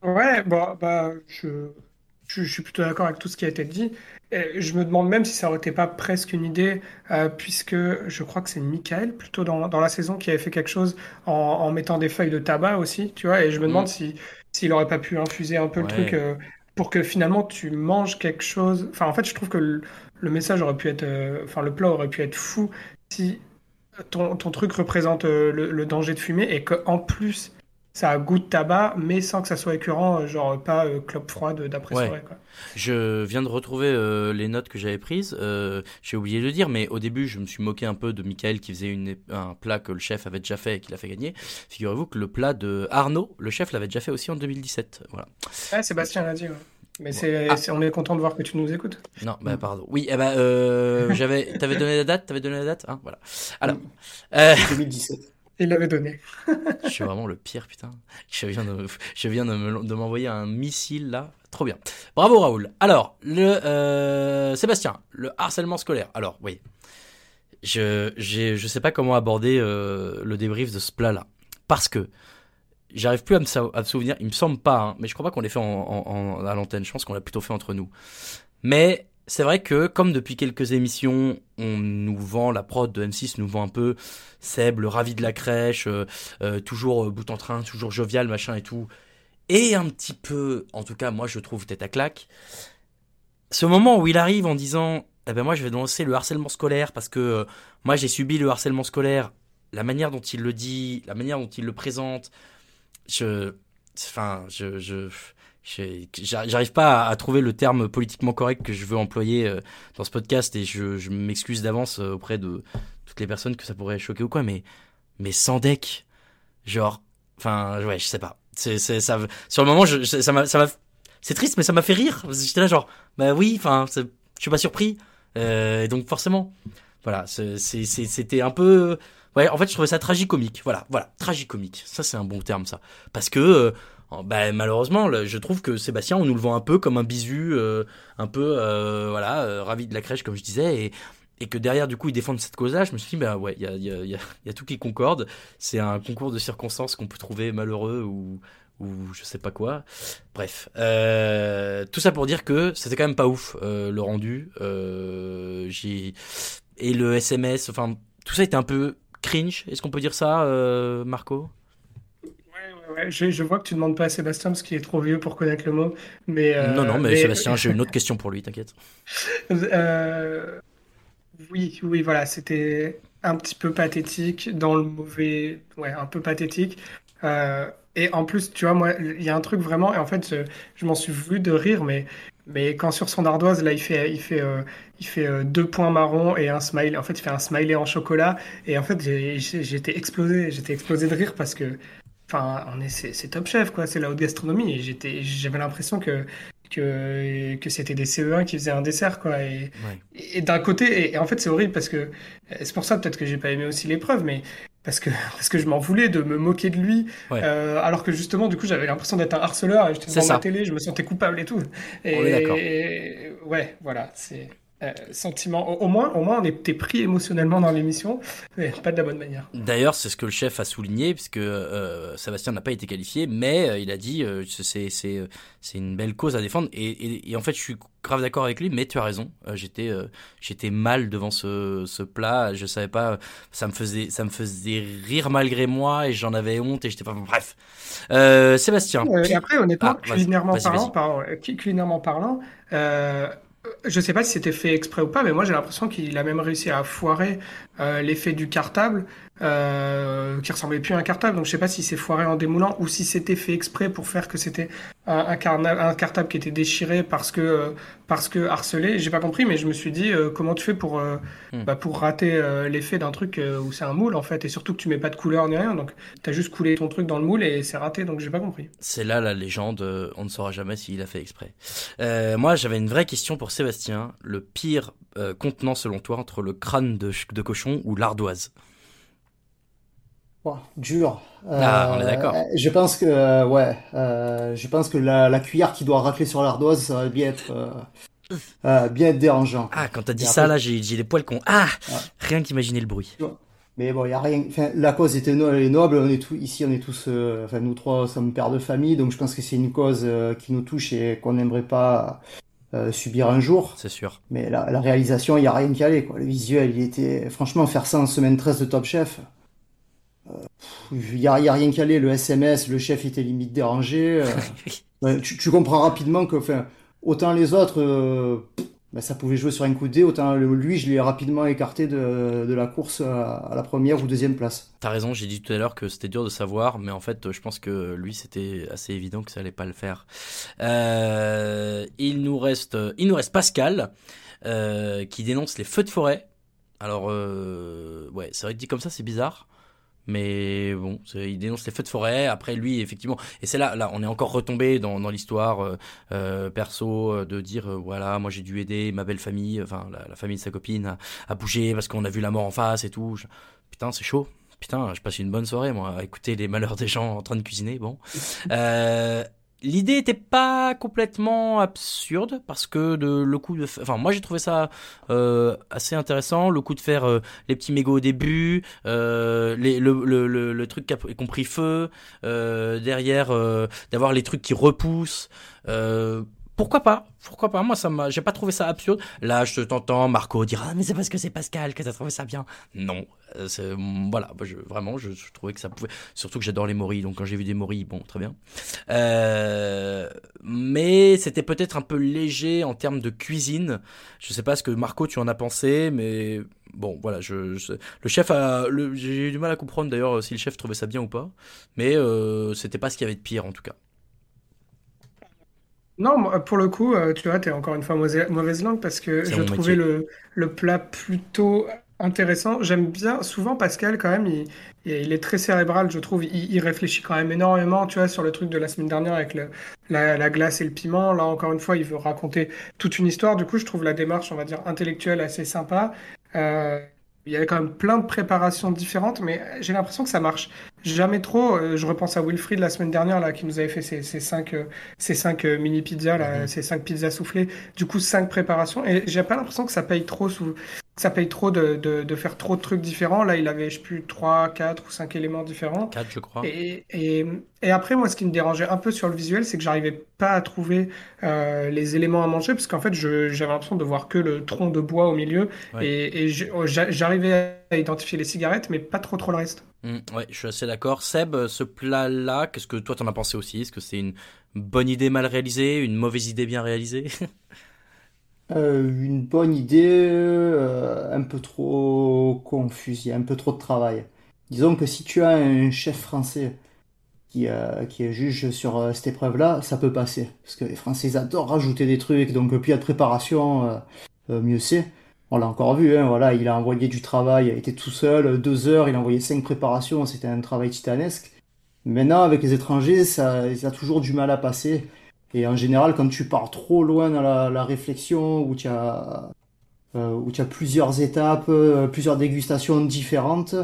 [SPEAKER 3] Ouais, bon, bah, je, je, je suis plutôt d'accord avec tout ce qui a été dit. Et je me demande même si ça aurait été pas presque une idée, euh, puisque je crois que c'est Michael, plutôt dans, dans la saison, qui avait fait quelque chose en, en mettant des feuilles de tabac aussi, tu vois, et je me demande
[SPEAKER 1] Mm.
[SPEAKER 3] si, s'il aurait pas pu infuser un peu le truc euh, pour que finalement tu manges quelque chose. Enfin, en fait, je trouve que le, le message aurait pu être, euh, enfin, le plat aurait pu être fou si ton, ton truc représente euh, le, le danger de fumer et qu'en plus ça a goût de tabac, mais sans que ça soit écœurant, euh, genre pas euh, clope froide d'après
[SPEAKER 1] Ouais.
[SPEAKER 3] soirée, quoi.
[SPEAKER 1] Je viens de retrouver euh, les notes que j'avais prises. Euh, j'ai oublié de le dire, mais au début, je me suis moqué un peu de Michael qui faisait une, un plat que le chef avait déjà fait et qui l'a fait gagner. Figurez-vous que le plat de Arnaud, le chef l'avait déjà fait aussi en 2017. Voilà.
[SPEAKER 3] Ouais, Sébastien l'a dit, ouais. Mais c'est,
[SPEAKER 1] Ah.
[SPEAKER 3] c'est- on est content de voir que tu nous écoutes.
[SPEAKER 1] Non, bah pardon. Oui, eh ben, euh, j'avais, t'avais donné la date, t'avais donné la date, hein, voilà. Alors, euh,
[SPEAKER 2] 2017.
[SPEAKER 3] Il l'avait donné.
[SPEAKER 1] je suis vraiment le pire, putain. Je viens de, je viens de me- de m'envoyer un missile là, trop bien. Bravo Raoul. Alors, le euh, Sébastien, le harcèlement scolaire. Alors, oui, je, je sais pas comment aborder euh, le débrief de ce plat-là, parce que j'arrive plus à me, souvenir. Il me semble pas, hein, mais je crois pas qu'on l'ait fait en, en- en- à l'antenne. Je pense qu'on l'a plutôt fait entre nous. Mais c'est vrai que comme depuis quelques émissions, on nous vend la prod de M6 nous vend un peu Seb, le ravi de la crèche, euh, euh, toujours euh, bout en train, toujours jovial, machin et tout, et un petit peu, en tout cas moi je trouve tête à claque. Ce moment où il arrive en disant, eh ben moi je vais lancer le harcèlement scolaire parce que moi j'ai subi le harcèlement scolaire, la manière dont il le dit, la manière dont il le présente, je, enfin je, je J'arrive pas à, trouver le terme politiquement correct que je veux employer euh, dans ce podcast et je, je m'excuse d'avance euh, auprès de toutes les personnes que ça pourrait choquer ou quoi, mais, mais sans deck, genre, enfin, ouais, je sais pas. C'est, ça, sur le moment, ça m'a, ça m'a, c'est triste, mais ça m'a fait rire. J'étais là, genre, bah oui, enfin, je suis pas surpris. Euh, donc forcément, voilà, c'était un peu, ouais, en fait, je trouvais ça tragicomique. Voilà, voilà, tragicomique. Ça, c'est un bon terme, ça, parce que. euh, bah, malheureusement, je trouve que Sébastien, on nous le vend un peu comme un bisu, euh, un peu, euh, voilà, euh, ravi de la crèche, comme je disais, et, et que derrière, du coup, ils défendent cette cause-là. Je me suis dit, bah ouais, il y a, y, a, y, a, y a tout qui concorde. C'est un concours de circonstances qu'on peut trouver malheureux ou, ou je sais pas quoi. Bref, euh, tout ça pour dire que c'était quand même pas ouf euh, le rendu. J'ai et le SMS, enfin, tout ça était un peu cringe. Est-ce qu'on peut dire ça, euh, Marco?
[SPEAKER 3] Ouais, je, je vois que tu demandes pas à Sébastien parce qu'il est trop vieux pour connaître le mot. Mais, euh,
[SPEAKER 1] Non, non, mais, Sébastien, j'ai une autre (laughs) question pour lui, t'inquiète.
[SPEAKER 3] Euh, oui, oui, voilà, c'était un petit peu pathétique dans le mauvais, ouais, un peu pathétique. Euh, et en plus, tu vois, moi, il y a un truc vraiment, et en fait, je, je m'en suis voulu de rire, mais, mais quand sur son ardoise, là, il fait, il fait, euh, il fait euh, deux points marrons et un smile. En fait, il fait un smiley en chocolat. Et en fait, j'étais explosé, j'étais explosé de rire parce que, enfin, on est, c'est top chef, quoi, c'est la haute gastronomie. Et j'étais, j'avais l'impression que, que, que c'était des CE1 qui faisaient un dessert, quoi. Et, et, et d'un côté, et, et en fait, c'est horrible parce que c'est pour ça peut-être que j'ai pas aimé aussi l'épreuve, mais parce que, (laughs) parce que je m'en voulais de me moquer de lui,
[SPEAKER 1] Ouais.
[SPEAKER 3] euh, alors que justement, du coup, j'avais l'impression d'être un harceleur et j'étais devant ma télé, je me sentais coupable et tout. Et,
[SPEAKER 1] On est
[SPEAKER 3] et- ouais, voilà, c'est. Euh, sentiment. Au, au moins, au moins, on était pris émotionnellement dans l'émission, mais pas de la bonne manière.
[SPEAKER 1] D'ailleurs, c'est ce que le chef a souligné, puisque euh, Sébastien n'a pas été qualifié, mais euh, il a dit euh, c'est c'est c'est une belle cause à défendre. Et, et, et en fait, je suis grave d'accord avec lui, mais tu as raison. Euh, j'étais euh, j'étais mal devant ce, ce plat. Je savais pas. Ça me faisait ça me faisait rire malgré moi, et j'en avais honte, et j'étais pas. Bref. Euh, Sébastien.
[SPEAKER 3] Euh, et après, honnêtement,
[SPEAKER 1] Ah,
[SPEAKER 3] culinairement parlant, pardon, culinairement parlant, euh, je sais pas si c'était fait exprès ou pas, mais moi j'ai l'impression qu'il a même réussi à foirer euh, l'effet du cartable, qui ressemblait plus à un cartable. Donc je sais pas si c'est foiré en démoulant ou si c'était fait exprès pour faire que c'était un, un, carna- un cartable qui était déchiré parce que euh, parce que harcelé. J'ai pas compris, mais je me suis dit euh, comment tu fais pour euh,
[SPEAKER 1] Hmm.
[SPEAKER 3] bah, pour rater euh, l'effet d'un truc euh, où c'est un moule en fait, et surtout que tu mets pas de couleur ni rien, donc t'as juste coulé ton truc dans le moule et c'est raté. Donc j'ai pas compris.
[SPEAKER 1] C'est là la légende, euh, on ne saura jamais s'il a fait exprès. Euh, moi, j'avais une vraie question pour Sébastien. Le pire euh, contenant selon toi entre le crâne de cochon ou l'ardoise?
[SPEAKER 2] Ouah, dur.
[SPEAKER 1] Ah, on est
[SPEAKER 2] Euh,
[SPEAKER 1] d'accord.
[SPEAKER 2] Je pense que, euh, ouais, euh, je pense que la, la cuillère qui doit racler sur l'ardoise, ça va bien être, euh, euh, bien être dérangeant.
[SPEAKER 1] Ah, quand t'as dit ça,
[SPEAKER 2] après-
[SPEAKER 1] là, j'ai j'ai les poils qu'on... Ah
[SPEAKER 2] Ouais.
[SPEAKER 1] Rien qu'imaginer le bruit.
[SPEAKER 2] Mais bon, il y a rien. Enfin, la cause était no- est noble. On est tous ici, on est tous, euh, enfin nous trois sommes pères de famille, donc je pense que c'est une cause euh, qui nous touche et qu'on n'aimerait pas euh, subir un jour.
[SPEAKER 1] C'est sûr.
[SPEAKER 2] Mais la, la réalisation, il y a rien qui allait quoi. Le visuel, il était franchement faire ça en semaine 13 de Top Chef. Il y a, rien qui allait. Le SMS, le chef était limite dérangé. euh, (laughs) tu, tu comprends rapidement que, enfin, autant les autres, euh, ben, ça pouvait jouer sur un coup de dé, autant le- lui, je l'ai rapidement écarté de, de la course à, à la première ou deuxième place.
[SPEAKER 1] T'as raison, j'ai dit tout à l'heure que c'était dur de savoir, mais en fait, je pense que lui, c'était assez évident que ça allait pas le faire. Euh, il nous reste, il nous reste Pascal, euh, qui dénonce les feux de forêt. Alors, euh, ouais, c'est vrai que dit comme ça, c'est bizarre. Mais bon, il dénonce les feux de forêt. Après, lui, effectivement, et c'est là, là, on est encore retombé dans, dans l'histoire euh, euh, perso euh, de dire, euh, voilà, moi j'ai dû aider ma belle famille, enfin la, famille de sa copine à, à bouger parce qu'on a vu la mort en face et tout. Putain, c'est chaud. Putain, je passe une bonne soirée, moi, à écouter les malheurs des gens en train de cuisiner. Bon, euh, l'idée était pas complètement absurde parce que de, le coup de, enfin, moi j'ai trouvé ça euh, assez intéressant. Le coup de faire euh, les petits mégots au début, euh, le, le, truc qui a compris feu, derrière d'avoir les trucs qui repoussent. Pourquoi pas Pourquoi pas Moi, ça m'a, j'ai pas trouvé ça absurde. Là, je t'entends Marco dire ah mais c'est parce que c'est Pascal que t'as trouvé ça bien. Non, Euh, voilà. Vraiment, je, trouvais que ça pouvait. Surtout que j'adore les moris, donc quand j'ai vu des moris, bon, très bien. Euh, mais c'était peut-être un peu léger en termes de cuisine. Je sais pas ce que Marco tu en as pensé, mais bon, voilà. Je, le chef a, j'ai eu du mal à comprendre d'ailleurs si le chef trouvait ça bien ou pas. Mais euh, c'était pas ce qu'il y avait de pire en tout cas.
[SPEAKER 3] Non, pour le coup, euh, tu vois, t'es encore une fois mauvaise, langue parce que je trouvais le, le plat plutôt intéressant. J'aime bien, souvent Pascal, quand même, il, il est très cérébral, je trouve. Il, il réfléchit quand même énormément, tu vois, sur le truc de la semaine dernière avec le, la, la glace et le piment. Là, encore une fois, il veut raconter toute une histoire. Du coup, je trouve la démarche, on va dire, intellectuelle assez sympa. Euh, il y avait quand même plein de préparations différentes, mais j'ai l'impression que ça marche jamais trop. Euh, Je repense à Wilfried la semaine dernière là, qui nous avait fait ces, ces cinq, euh, ces cinq euh, mini pizzas là,
[SPEAKER 1] Mhm.
[SPEAKER 3] ces cinq pizzas soufflées. Du coup, cinq préparations. Et j'ai pas l'impression que ça paye trop sous, que ça paye trop de, de, de faire trop de trucs différents. Là, il avait, je sais plus, trois, quatre ou cinq éléments différents.
[SPEAKER 1] 4 je crois.
[SPEAKER 3] Et, et, et après, moi, ce qui me dérangeait un peu sur le visuel, c'est que j'arrivais pas à trouver euh, les éléments à manger, parce qu'en fait, j'avais l'impression de voir que le tronc de bois au milieu,
[SPEAKER 1] Ouais.
[SPEAKER 3] et, et j'arrivais à identifier les cigarettes, mais pas trop trop le reste.
[SPEAKER 1] Mm, ouais, je suis assez d'accord. Seb, ce plat-là, qu'est-ce que toi t'en as pensé aussi? Est-ce que c'est une bonne idée mal réalisée, une mauvaise idée bien réalisée? (laughs)
[SPEAKER 2] Euh, une bonne idée, euh, un peu trop confuse, il y a un peu trop de travail. Disons que si tu as un chef français qui, euh, qui est juge sur euh, cette épreuve-là, ça peut passer. Parce que les Français, ils adorent rajouter des trucs, donc plus il y a de préparation, euh, euh, mieux c'est. On l'a encore vu, hein, voilà, il a envoyé du travail, il été tout seul, deux heures, il a envoyé cinq préparations, c'était un travail titanesque. Maintenant, avec les étrangers, ça, ça a toujours du mal à passer. Et en général, quand tu pars trop loin dans la, réflexion, où tu as, euh, as plusieurs étapes, euh, plusieurs dégustations différentes,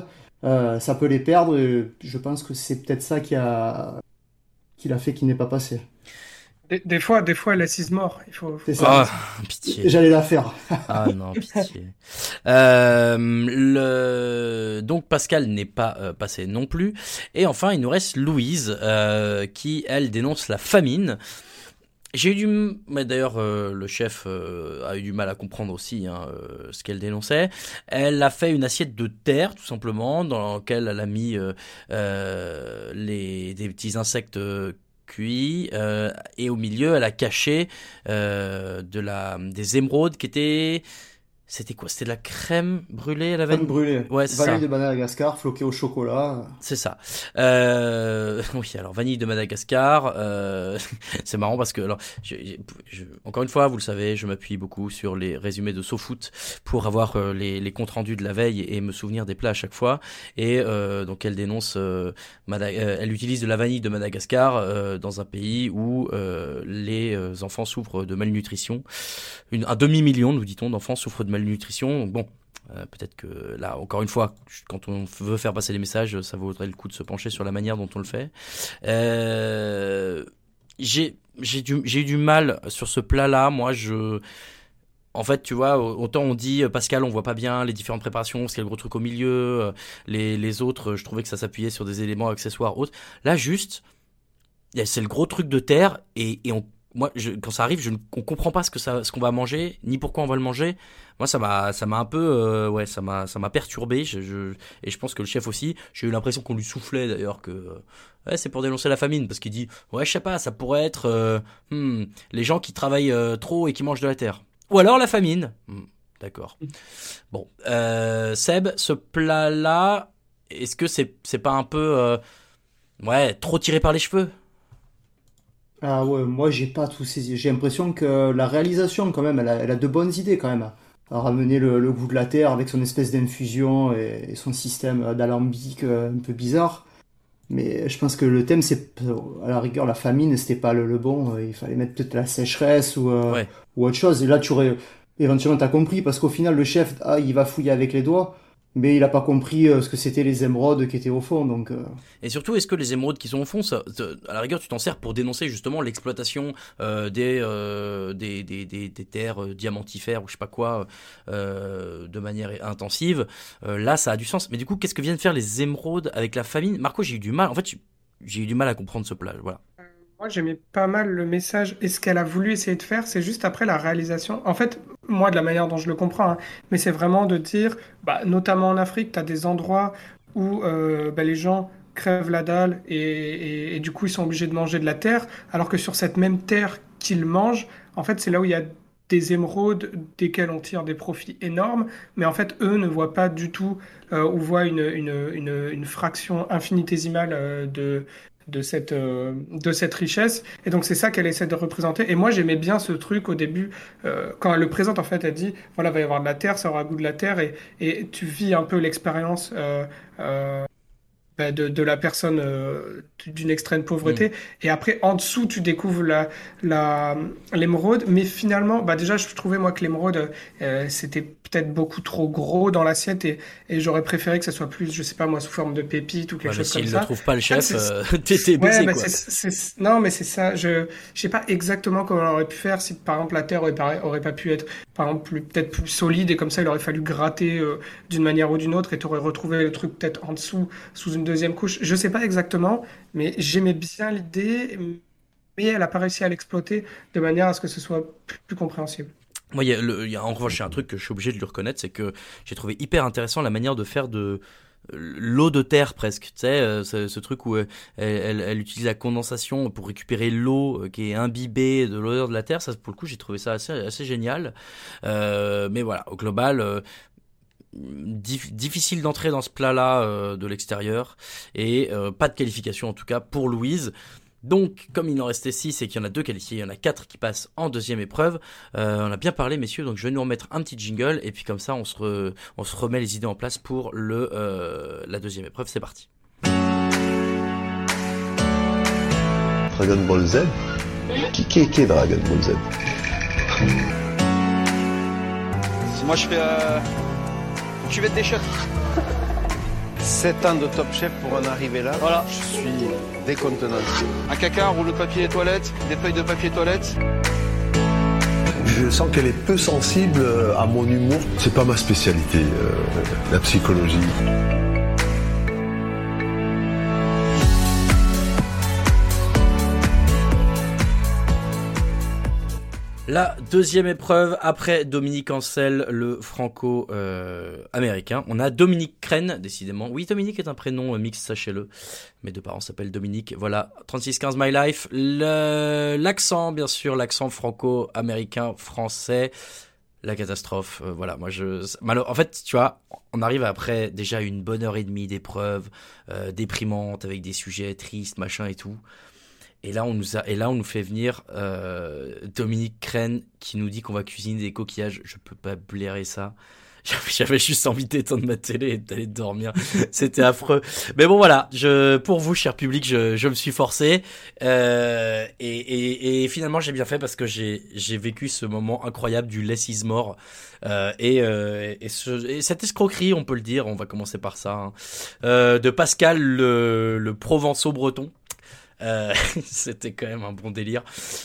[SPEAKER 2] euh, ça peut les perdre. Je pense que c'est peut-être ça qui a, qui l'a fait qu'il n'est pas passé.
[SPEAKER 3] Des, des fois, des fois, elle assise mort. Il faut. faut-
[SPEAKER 2] C'est ça.
[SPEAKER 1] Ah, pitié.
[SPEAKER 2] J'allais la faire. (laughs)
[SPEAKER 1] Ah non, pitié. Euh, le... Donc Pascal n'est pas euh, passé non plus. Et enfin, il nous reste Louise, euh, qui, elle, dénonce la famine. J'ai eu du... Mais d'ailleurs, euh, le chef euh, a eu du mal à comprendre aussi hein, euh, ce qu'elle dénonçait. Elle a fait une assiette de terre, tout simplement, dans laquelle elle a mis euh, euh, les... des petits insectes euh, euh, et au milieu, elle a caché euh, des émeraudes qui étaient... C'était quoi? C'était de la crème brûlée à la vanille?
[SPEAKER 2] Crème brûlée.
[SPEAKER 1] Ouais, c'est ça.
[SPEAKER 2] Vanille de Madagascar, floquée au chocolat.
[SPEAKER 1] C'est ça. Euh, (laughs) oui, alors vanille de Madagascar, euh, (laughs) c'est marrant parce que alors, je, je- encore une fois, vous le savez, je m'appuie beaucoup sur les résumés de SoFoot pour avoir euh, les, les comptes rendus de la veille et me souvenir des plats à chaque fois. Et euh, donc elle dénonce, euh, elle utilise de la vanille de Madagascar euh, dans un pays où euh, les enfants souffrent de malnutrition. Une, un demi million, nous dit-on, d'enfants souffrent de malnutrition. Donc, bon. Euh, Peut-être que là, encore une fois, quand on veut faire passer les messages, ça vaudrait le coup de se pencher sur la manière dont on le fait. Euh, j'ai eu du mal sur ce plat-là. Moi, je en fait, tu vois, autant on dit euh, Pascal, on voit pas bien les différentes préparations, parce qu'il y a le gros truc au milieu. euh, Les autres, je trouvais que ça s'appuyait sur des éléments accessoires autres. Là, juste, c'est le gros truc de terre et, et on moi, je, quand ça arrive, je ne on comprend pas ce que ça, ce qu'on va manger, ni pourquoi on va le manger. Moi, ça m'a, ça m'a un peu, euh, ouais, ça m'a, ça m'a perturbé. Je, je- et je pense que le chef aussi. J'ai eu l'impression qu'on lui soufflait d'ailleurs que, euh, ouais, c'est pour dénoncer la famine, parce qu'il dit, ouais, je sais pas, ça pourrait être, euh, hmm, les gens qui travaillent trop et qui mangent de la terre, ou alors la famine. Hmm, D'accord. (laughs) Bon, Seb, ce plat-là, est-ce que c'est, c'est pas un peu, ouais, trop tiré par les cheveux?
[SPEAKER 2] Ah ouais, moi j'ai pas tout saisi. J'ai l'impression que la réalisation, quand même, elle a, elle a de bonnes idées quand même. À ramener le, le goût de la terre avec son espèce d'infusion et, et son système d'alambic euh, un peu bizarre. Mais je pense que le thème, c'est à la rigueur la famine, c'était pas le, le bon. Il fallait mettre peut-être la sécheresse ou, euh,
[SPEAKER 1] Ouais.
[SPEAKER 2] ou autre chose. Et là, tu aurais éventuellement t'as compris parce qu'au final, le chef, ah, il va fouiller avec les doigts, mais il a pas compris euh, ce que c'était les émeraudes qui étaient au fond. Donc, euh,
[SPEAKER 1] Et surtout, est-ce que les émeraudes qui sont au fond, ça, à la rigueur, tu t'en sers pour dénoncer justement l'exploitation euh, des, euh, des, des, des, des terres euh, diamantifères ou je sais pas quoi de manière intensive Là, ça a du sens. Mais du coup, qu'est-ce que viennent faire les émeraudes avec la famine? Marco, j'ai eu du mal. En fait, j'ai- eu du mal à comprendre ce plat. Voilà.
[SPEAKER 3] Moi, j'aimais pas mal le message. Et ce qu'elle a voulu essayer de faire, c'est juste après la réalisation. En fait, moi, de la manière dont je le comprends, hein, mais c'est vraiment de dire, bah, notamment en Afrique, tu as des endroits où euh, bah, les gens crèvent la dalle et, du coup, ils sont obligés de manger de la terre, alors que sur cette même terre qu'ils mangent, en fait, c'est là où il y a des émeraudes desquelles on tire des profits énormes, mais en fait, eux ne voient pas du tout, euh, ou voient une fraction infinitésimale euh, de, de cette, euh, de cette richesse. Et donc, c'est ça qu'elle essaie de représenter. Et moi, j'aimais bien ce truc au début, euh, quand elle le présente, en fait, elle dit, voilà, il va y avoir de la terre, ça aura goût de la terre, et, et tu vis un peu l'expérience euh, euh, bah, de, de la personne euh, d'une extrême pauvreté. Et après, en dessous, tu découvres la, la, l'émeraude. Mais finalement, bah, déjà, je trouvais, moi, que l'émeraude, euh, c'était peut-être beaucoup trop gros dans l'assiette, et, et j'aurais préféré que ça soit plus, je sais pas moi, sous forme de pépite ou quelque
[SPEAKER 1] Ouais,
[SPEAKER 3] chose comme
[SPEAKER 1] s'il
[SPEAKER 3] ça.
[SPEAKER 1] ne trouve pas le
[SPEAKER 3] fait,
[SPEAKER 1] chef, euh, (laughs) t'es
[SPEAKER 3] non, mais c'est ça. Je je sais pas exactement comment on aurait pu faire si, par exemple, la terre aurait pas, aurait pas pu être, par exemple, plus- peut-être plus solide et comme ça, il aurait fallu gratter euh, d'une manière ou d'une autre et tu aurais retrouvé le truc peut-être en dessous, sous une deuxième couche. Je sais pas exactement, mais j'aimais bien l'idée, mais elle a pas réussi à l'exploiter de manière à ce que ce soit plus, compréhensible.
[SPEAKER 1] Moi, il en revanche, il y a un truc que je suis obligé de lui reconnaître, c'est que j'ai trouvé hyper intéressant la manière de faire de l'eau de terre presque, tu sais, euh, ce, truc où euh, elle, utilise la condensation pour récupérer l'eau euh, qui est imbibée de l'odeur de la terre. Ça, pour le coup, j'ai trouvé ça assez, génial. Euh, mais voilà, au global. euh, dif- difficile d'entrer dans ce plat-là euh, de l'extérieur et euh, pas de qualification en tout cas pour Louise. Donc, comme il en restait 6 et qu'il y en a deux qualifiés, il y en a quatre qui passent en deuxième épreuve. Euh, on a bien parlé, messieurs, donc je vais nous remettre un petit jingle et puis comme ça, on se, re- on se remet les idées en place pour le, euh, la deuxième épreuve. C'est parti.
[SPEAKER 6] Dragon Ball Z? Qui qui qui est Dragon Ball Z?
[SPEAKER 7] Moi je fais euh, cuvette des shots. 7 ans de Top Chef pour en arriver là. Voilà. Je suis décontenancé.
[SPEAKER 8] Un caca, un rouleau de papier toilette, des feuilles de papier toilette.
[SPEAKER 6] Je sens qu'elle est peu sensible à mon humour. C'est pas ma spécialité, euh, la psychologie.
[SPEAKER 1] La deuxième épreuve, après Dominique Ancel, le franco-américain, on a Dominique Crène, décidément. Oui, Dominique est un prénom euh, mixte, sachez-le. Mes deux parents s'appellent Dominique. Voilà, 3615 My Life. L'accent, bien sûr, l'accent franco-américain, français. La catastrophe, euh, voilà. Moi, je, en fait, tu vois, on arrive après déjà une bonne heure et demie d'épreuve euh, déprimante avec des sujets tristes, machin et tout. Et là, on nous a, et là, on nous fait venir euh, Dominique Crène qui nous dit qu'on va cuisiner des coquillages. Je peux pas blairer ça. (laughs) J'avais juste envie d'éteindre ma télé et d'aller dormir. (laughs) C'était affreux. Mais bon, voilà. Je, pour vous, cher public, je, je me suis forcé. Euh, et, et, et, finalement, j'ai bien fait parce que j'ai, vécu ce moment incroyable du less is more. Euh, et, euh, et, ce, et, cette escroquerie, on peut le dire, on va commencer par ça, hein, euh, de Pascal le, le Provençaux-Breton. Euh, (laughs) c'était quand même un bon délire.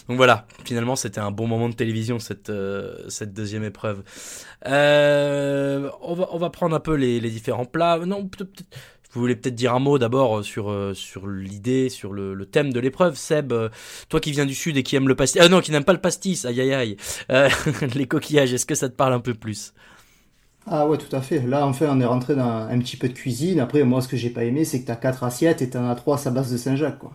[SPEAKER 1] Donc voilà, finalement c'était un bon moment de télévision cette euh, cette deuxième épreuve. Euh, on va on va prendre un peu les, les différents plats. Non, peut-être vous voulez peut-être dire un mot d'abord sur euh, sur l'idée, sur le, le, thème de l'épreuve, Seb. Euh, toi qui viens du sud et qui aime le pastis, ah non, qui n'aime pas le pastis, aïe aïe aïe. Euh, (laughs) les coquillages, est-ce que ça te parle un peu plus?
[SPEAKER 2] Ah ouais, tout à fait. Là, en fait, on est rentré dans un petit peu de cuisine. Après, moi, ce que j'ai pas aimé, c'est que t'as quatre assiettes et t'en as trois à base de Saint-Jacques, quoi.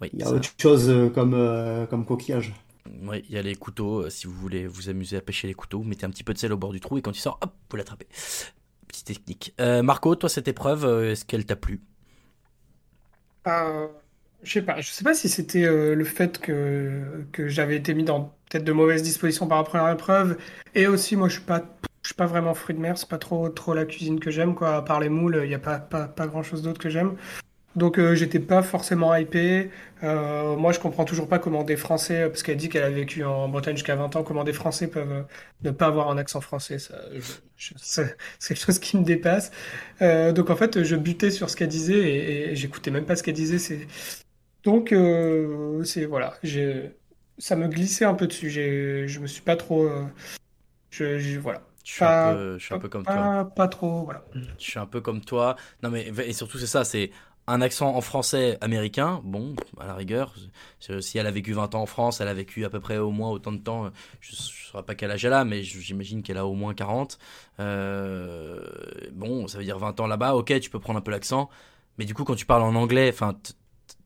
[SPEAKER 1] Oui,
[SPEAKER 2] il y a autre chose comme, euh, comme coquillage.
[SPEAKER 1] Oui, il y a les couteaux. Si vous voulez vous amuser à pêcher les couteaux, vous mettez un petit peu de sel au bord du trou et quand il sort, hop, vous l'attrapez. Petite technique. Euh, Marco, toi, cette épreuve, est-ce qu'elle t'a plu?
[SPEAKER 3] Euh, Je sais pas. Je sais pas si c'était le fait que, que j'avais été mis dans peut-être de mauvaises dispositions par la première épreuve. Et aussi, moi, je suis pas je suis pas vraiment fruit de mer, c'est pas trop trop la cuisine que j'aime quoi. À part les moules, il n'y a pas, pas, pas grand chose d'autre que j'aime. Donc euh, j'étais pas forcément hypé. Euh, moi je comprends toujours pas comment des Français, parce qu'elle dit qu'elle a vécu en Bretagne jusqu'à 20 ans, comment des Français peuvent ne pas avoir un accent français. (laughs) Ça, c'est quelque chose qui me dépasse. Euh, donc en fait je butais sur ce qu'elle disait et, et j'écoutais même pas ce qu'elle disait. C'est donc euh, c'est voilà, ça me glissait un peu dessus. Je me suis pas trop, euh, je, je, voilà.
[SPEAKER 1] Je suis, un peu, je suis un peu comme
[SPEAKER 3] pas,
[SPEAKER 1] toi.
[SPEAKER 3] Pas trop, voilà.
[SPEAKER 1] Je suis un peu comme toi. Non mais et surtout c'est ça, c'est un accent en français américain, bon, à la rigueur, si elle a vécu 20 ans en France, elle a vécu à peu près au moins autant de temps, je ne saurais pas quel âge elle a, mais j'imagine qu'elle a au moins 40. Euh, bon, ça veut dire 20 ans là-bas, ok, tu peux prendre un peu l'accent, mais du coup, quand tu parles en anglais, enfin,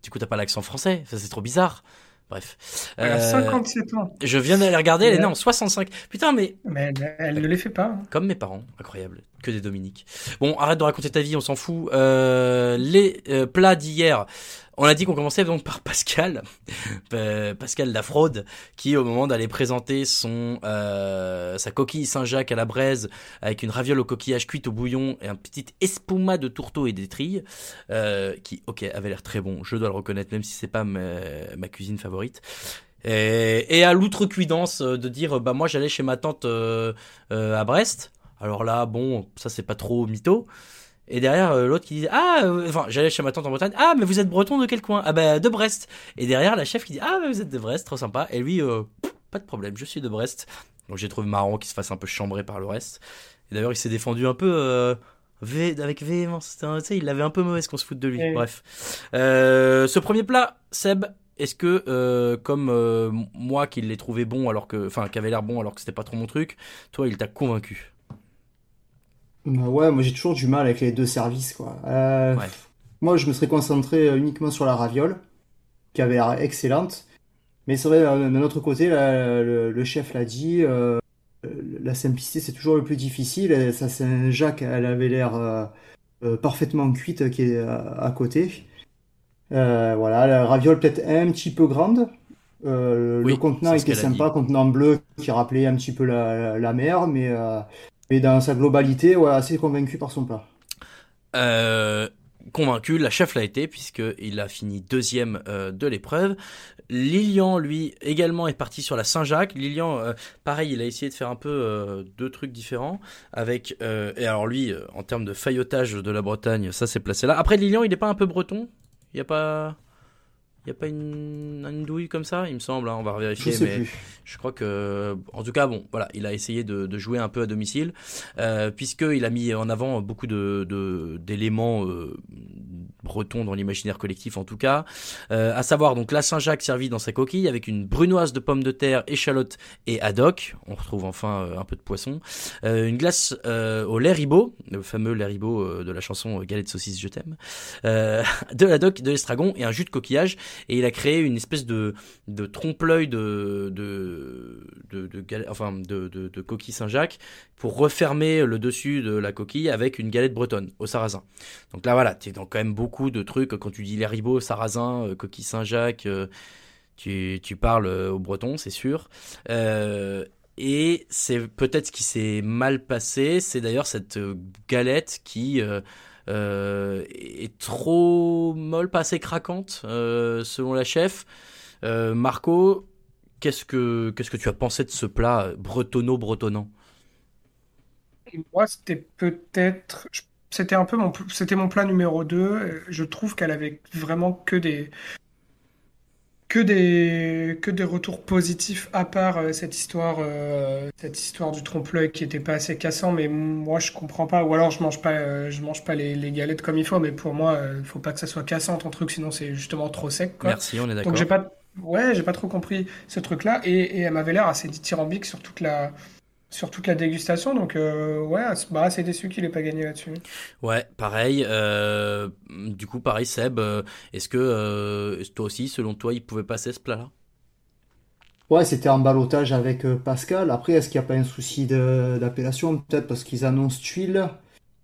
[SPEAKER 1] du coup, pas l'accent français, ça c'est trop bizarre. Bref.
[SPEAKER 3] Elle a 57 ans.
[SPEAKER 1] Je viens d'aller regarder, elle est née en 65. Putain, mais.
[SPEAKER 3] Mais elle, elle ne les fait pas.
[SPEAKER 1] Comme mes parents, incroyable. Que des Dominiques. Bon, arrête de raconter ta vie, on s'en fout. Euh, les euh, plats d'hier. On a dit qu'on commençait donc par Pascal, (laughs) euh, Pascal la fraude, qui au moment d'aller présenter son euh, sa coquille Saint-Jacques à la braise avec une raviole au coquillage cuite au bouillon et un petit espuma de tourteau et d'étrille, euh, qui ok avait l'air très bon, je dois le reconnaître même si c'est pas ma, cuisine favorite. Et, et à l'outrecuidance de dire bah moi j'allais chez ma tante euh, euh, à Brest. Alors là bon ça c'est pas trop mytho. Et derrière euh, l'autre qui dit ah euh, enfin j'allais chez ma tante en Bretagne ah mais vous êtes breton de quel coin? Ah ben de Brest. Et derrière la chef qui dit ah mais vous êtes de Brest trop sympa. Et lui euh, pas de problème je suis de Brest. Donc j'ai trouvé marrant qu'il se fasse un peu chambrer par le reste. Et d'ailleurs il s'est défendu un peu euh, vé avec véhémence. Tu sais il avait un peu mauvaise qu'on se foute de lui.
[SPEAKER 3] Oui.
[SPEAKER 1] bref. Euh, ce premier plat Seb est-ce que euh, comme euh, moi qui l'ai trouvé bon alors que enfin qui avait l'air bon alors que c'était pas trop mon truc toi il t'a convaincu?
[SPEAKER 2] Bah ouais, moi j'ai toujours du mal avec les deux services, quoi. Euh,
[SPEAKER 1] Ouais.
[SPEAKER 2] Moi, je me serais concentré euh, uniquement sur la raviole, qui avait l'air excellente. Mais c'est vrai, euh, d'un autre côté, là, le, le chef l'a dit, euh, la simplicité, c'est toujours le plus difficile. Et ça, Saint-Jacques, elle avait l'air euh, parfaitement cuite, qui est à, à côté. Euh, voilà, la raviole peut-être un petit peu grande. Euh,
[SPEAKER 1] Oui,
[SPEAKER 2] le contenant
[SPEAKER 1] c'est
[SPEAKER 2] était sympa, contenant bleu qui rappelait un petit peu la, la, la mer, mais, euh, mais dans sa globalité, ouais, assez convaincu par son plat.
[SPEAKER 1] Euh, convaincu, la chef l'a été puisqu'il a fini deuxième euh, de l'épreuve. Lilian, lui, également est parti sur la Saint-Jacques. Lilian, euh, pareil, il a essayé de faire un peu deux trucs différents. Avec et alors lui, en termes de faillotage de la Bretagne, ça s'est placé là. Après, Lilian, il n'est pas un peu breton? Il n'y a pas il n'y a pas une, une, douille comme ça, il me semble, hein, on va vérifier. Je mais je crois que, en tout cas, bon, voilà, il a essayé de, de jouer un peu à domicile, euh, puisqu'il a mis en avant beaucoup de d'éléments euh, bretons dans l'imaginaire collectif, en tout cas. Euh, à savoir, donc, la Saint-Jacques servie dans sa coquille avec une brunoise de pommes de terre, échalote et haddock. On retrouve enfin euh, un peu de poisson. Euh, une glace euh, au lait ribot, le fameux lait ribot de la chanson Galette saucisse, je t'aime. (laughs) de haddock, de l'estragon et un jus de coquillage et il a créé une espèce de, de trompe-l'œil de, de, de, enfin, de, de, coquille Saint-Jacques pour refermer le dessus de la coquille avec une galette bretonne au sarrasin. Donc là, voilà, tu es dans quand même beaucoup de trucs. Quand tu dis les ribots, sarrasin, euh, coquille Saint-Jacques, euh, tu, tu parles euh, au breton, c'est sûr. et c'est peut-être ce qui s'est mal passé, c'est d'ailleurs cette galette qui est trop molle, pas assez craquante, euh, selon la chef. Euh, Marco, qu'est-ce que que tu as pensé de ce plat bretonno-bretonnant
[SPEAKER 3] Moi, c'était peut-être c'était un peu mon c'était mon plat numéro 2 je trouve qu'elle avait vraiment que des que des, que des retours positifs à part euh, cette histoire, euh, cette histoire du trompe-l'œil qui était pas assez cassant, mais moi je comprends pas. Ou alors je mange pas, euh, je mange pas les, les, galettes comme il faut, mais pour moi, il faut pas que ça soit cassant ton truc, sinon c'est justement trop sec. Quoi.
[SPEAKER 1] Merci, on est d'accord.
[SPEAKER 3] Donc j'ai pas, ouais, j'ai pas trop compris ce truc-là, et, et elle m'avait l'air assez dithyrambique sur toute la, sur toute la dégustation. Donc, euh, ouais, bah, c'est déçu qu'il n'ait pas gagné là-dessus.
[SPEAKER 1] Ouais, pareil. Euh, du coup, pareil, Seb, euh, est-ce que toi aussi, selon toi, il pouvait passer ce plat-là?
[SPEAKER 2] Ouais, c'était un balotage avec Pascal. Après, est-ce qu'il n'y a pas un souci d'appellation? Peut-être parce qu'ils annoncent tuile.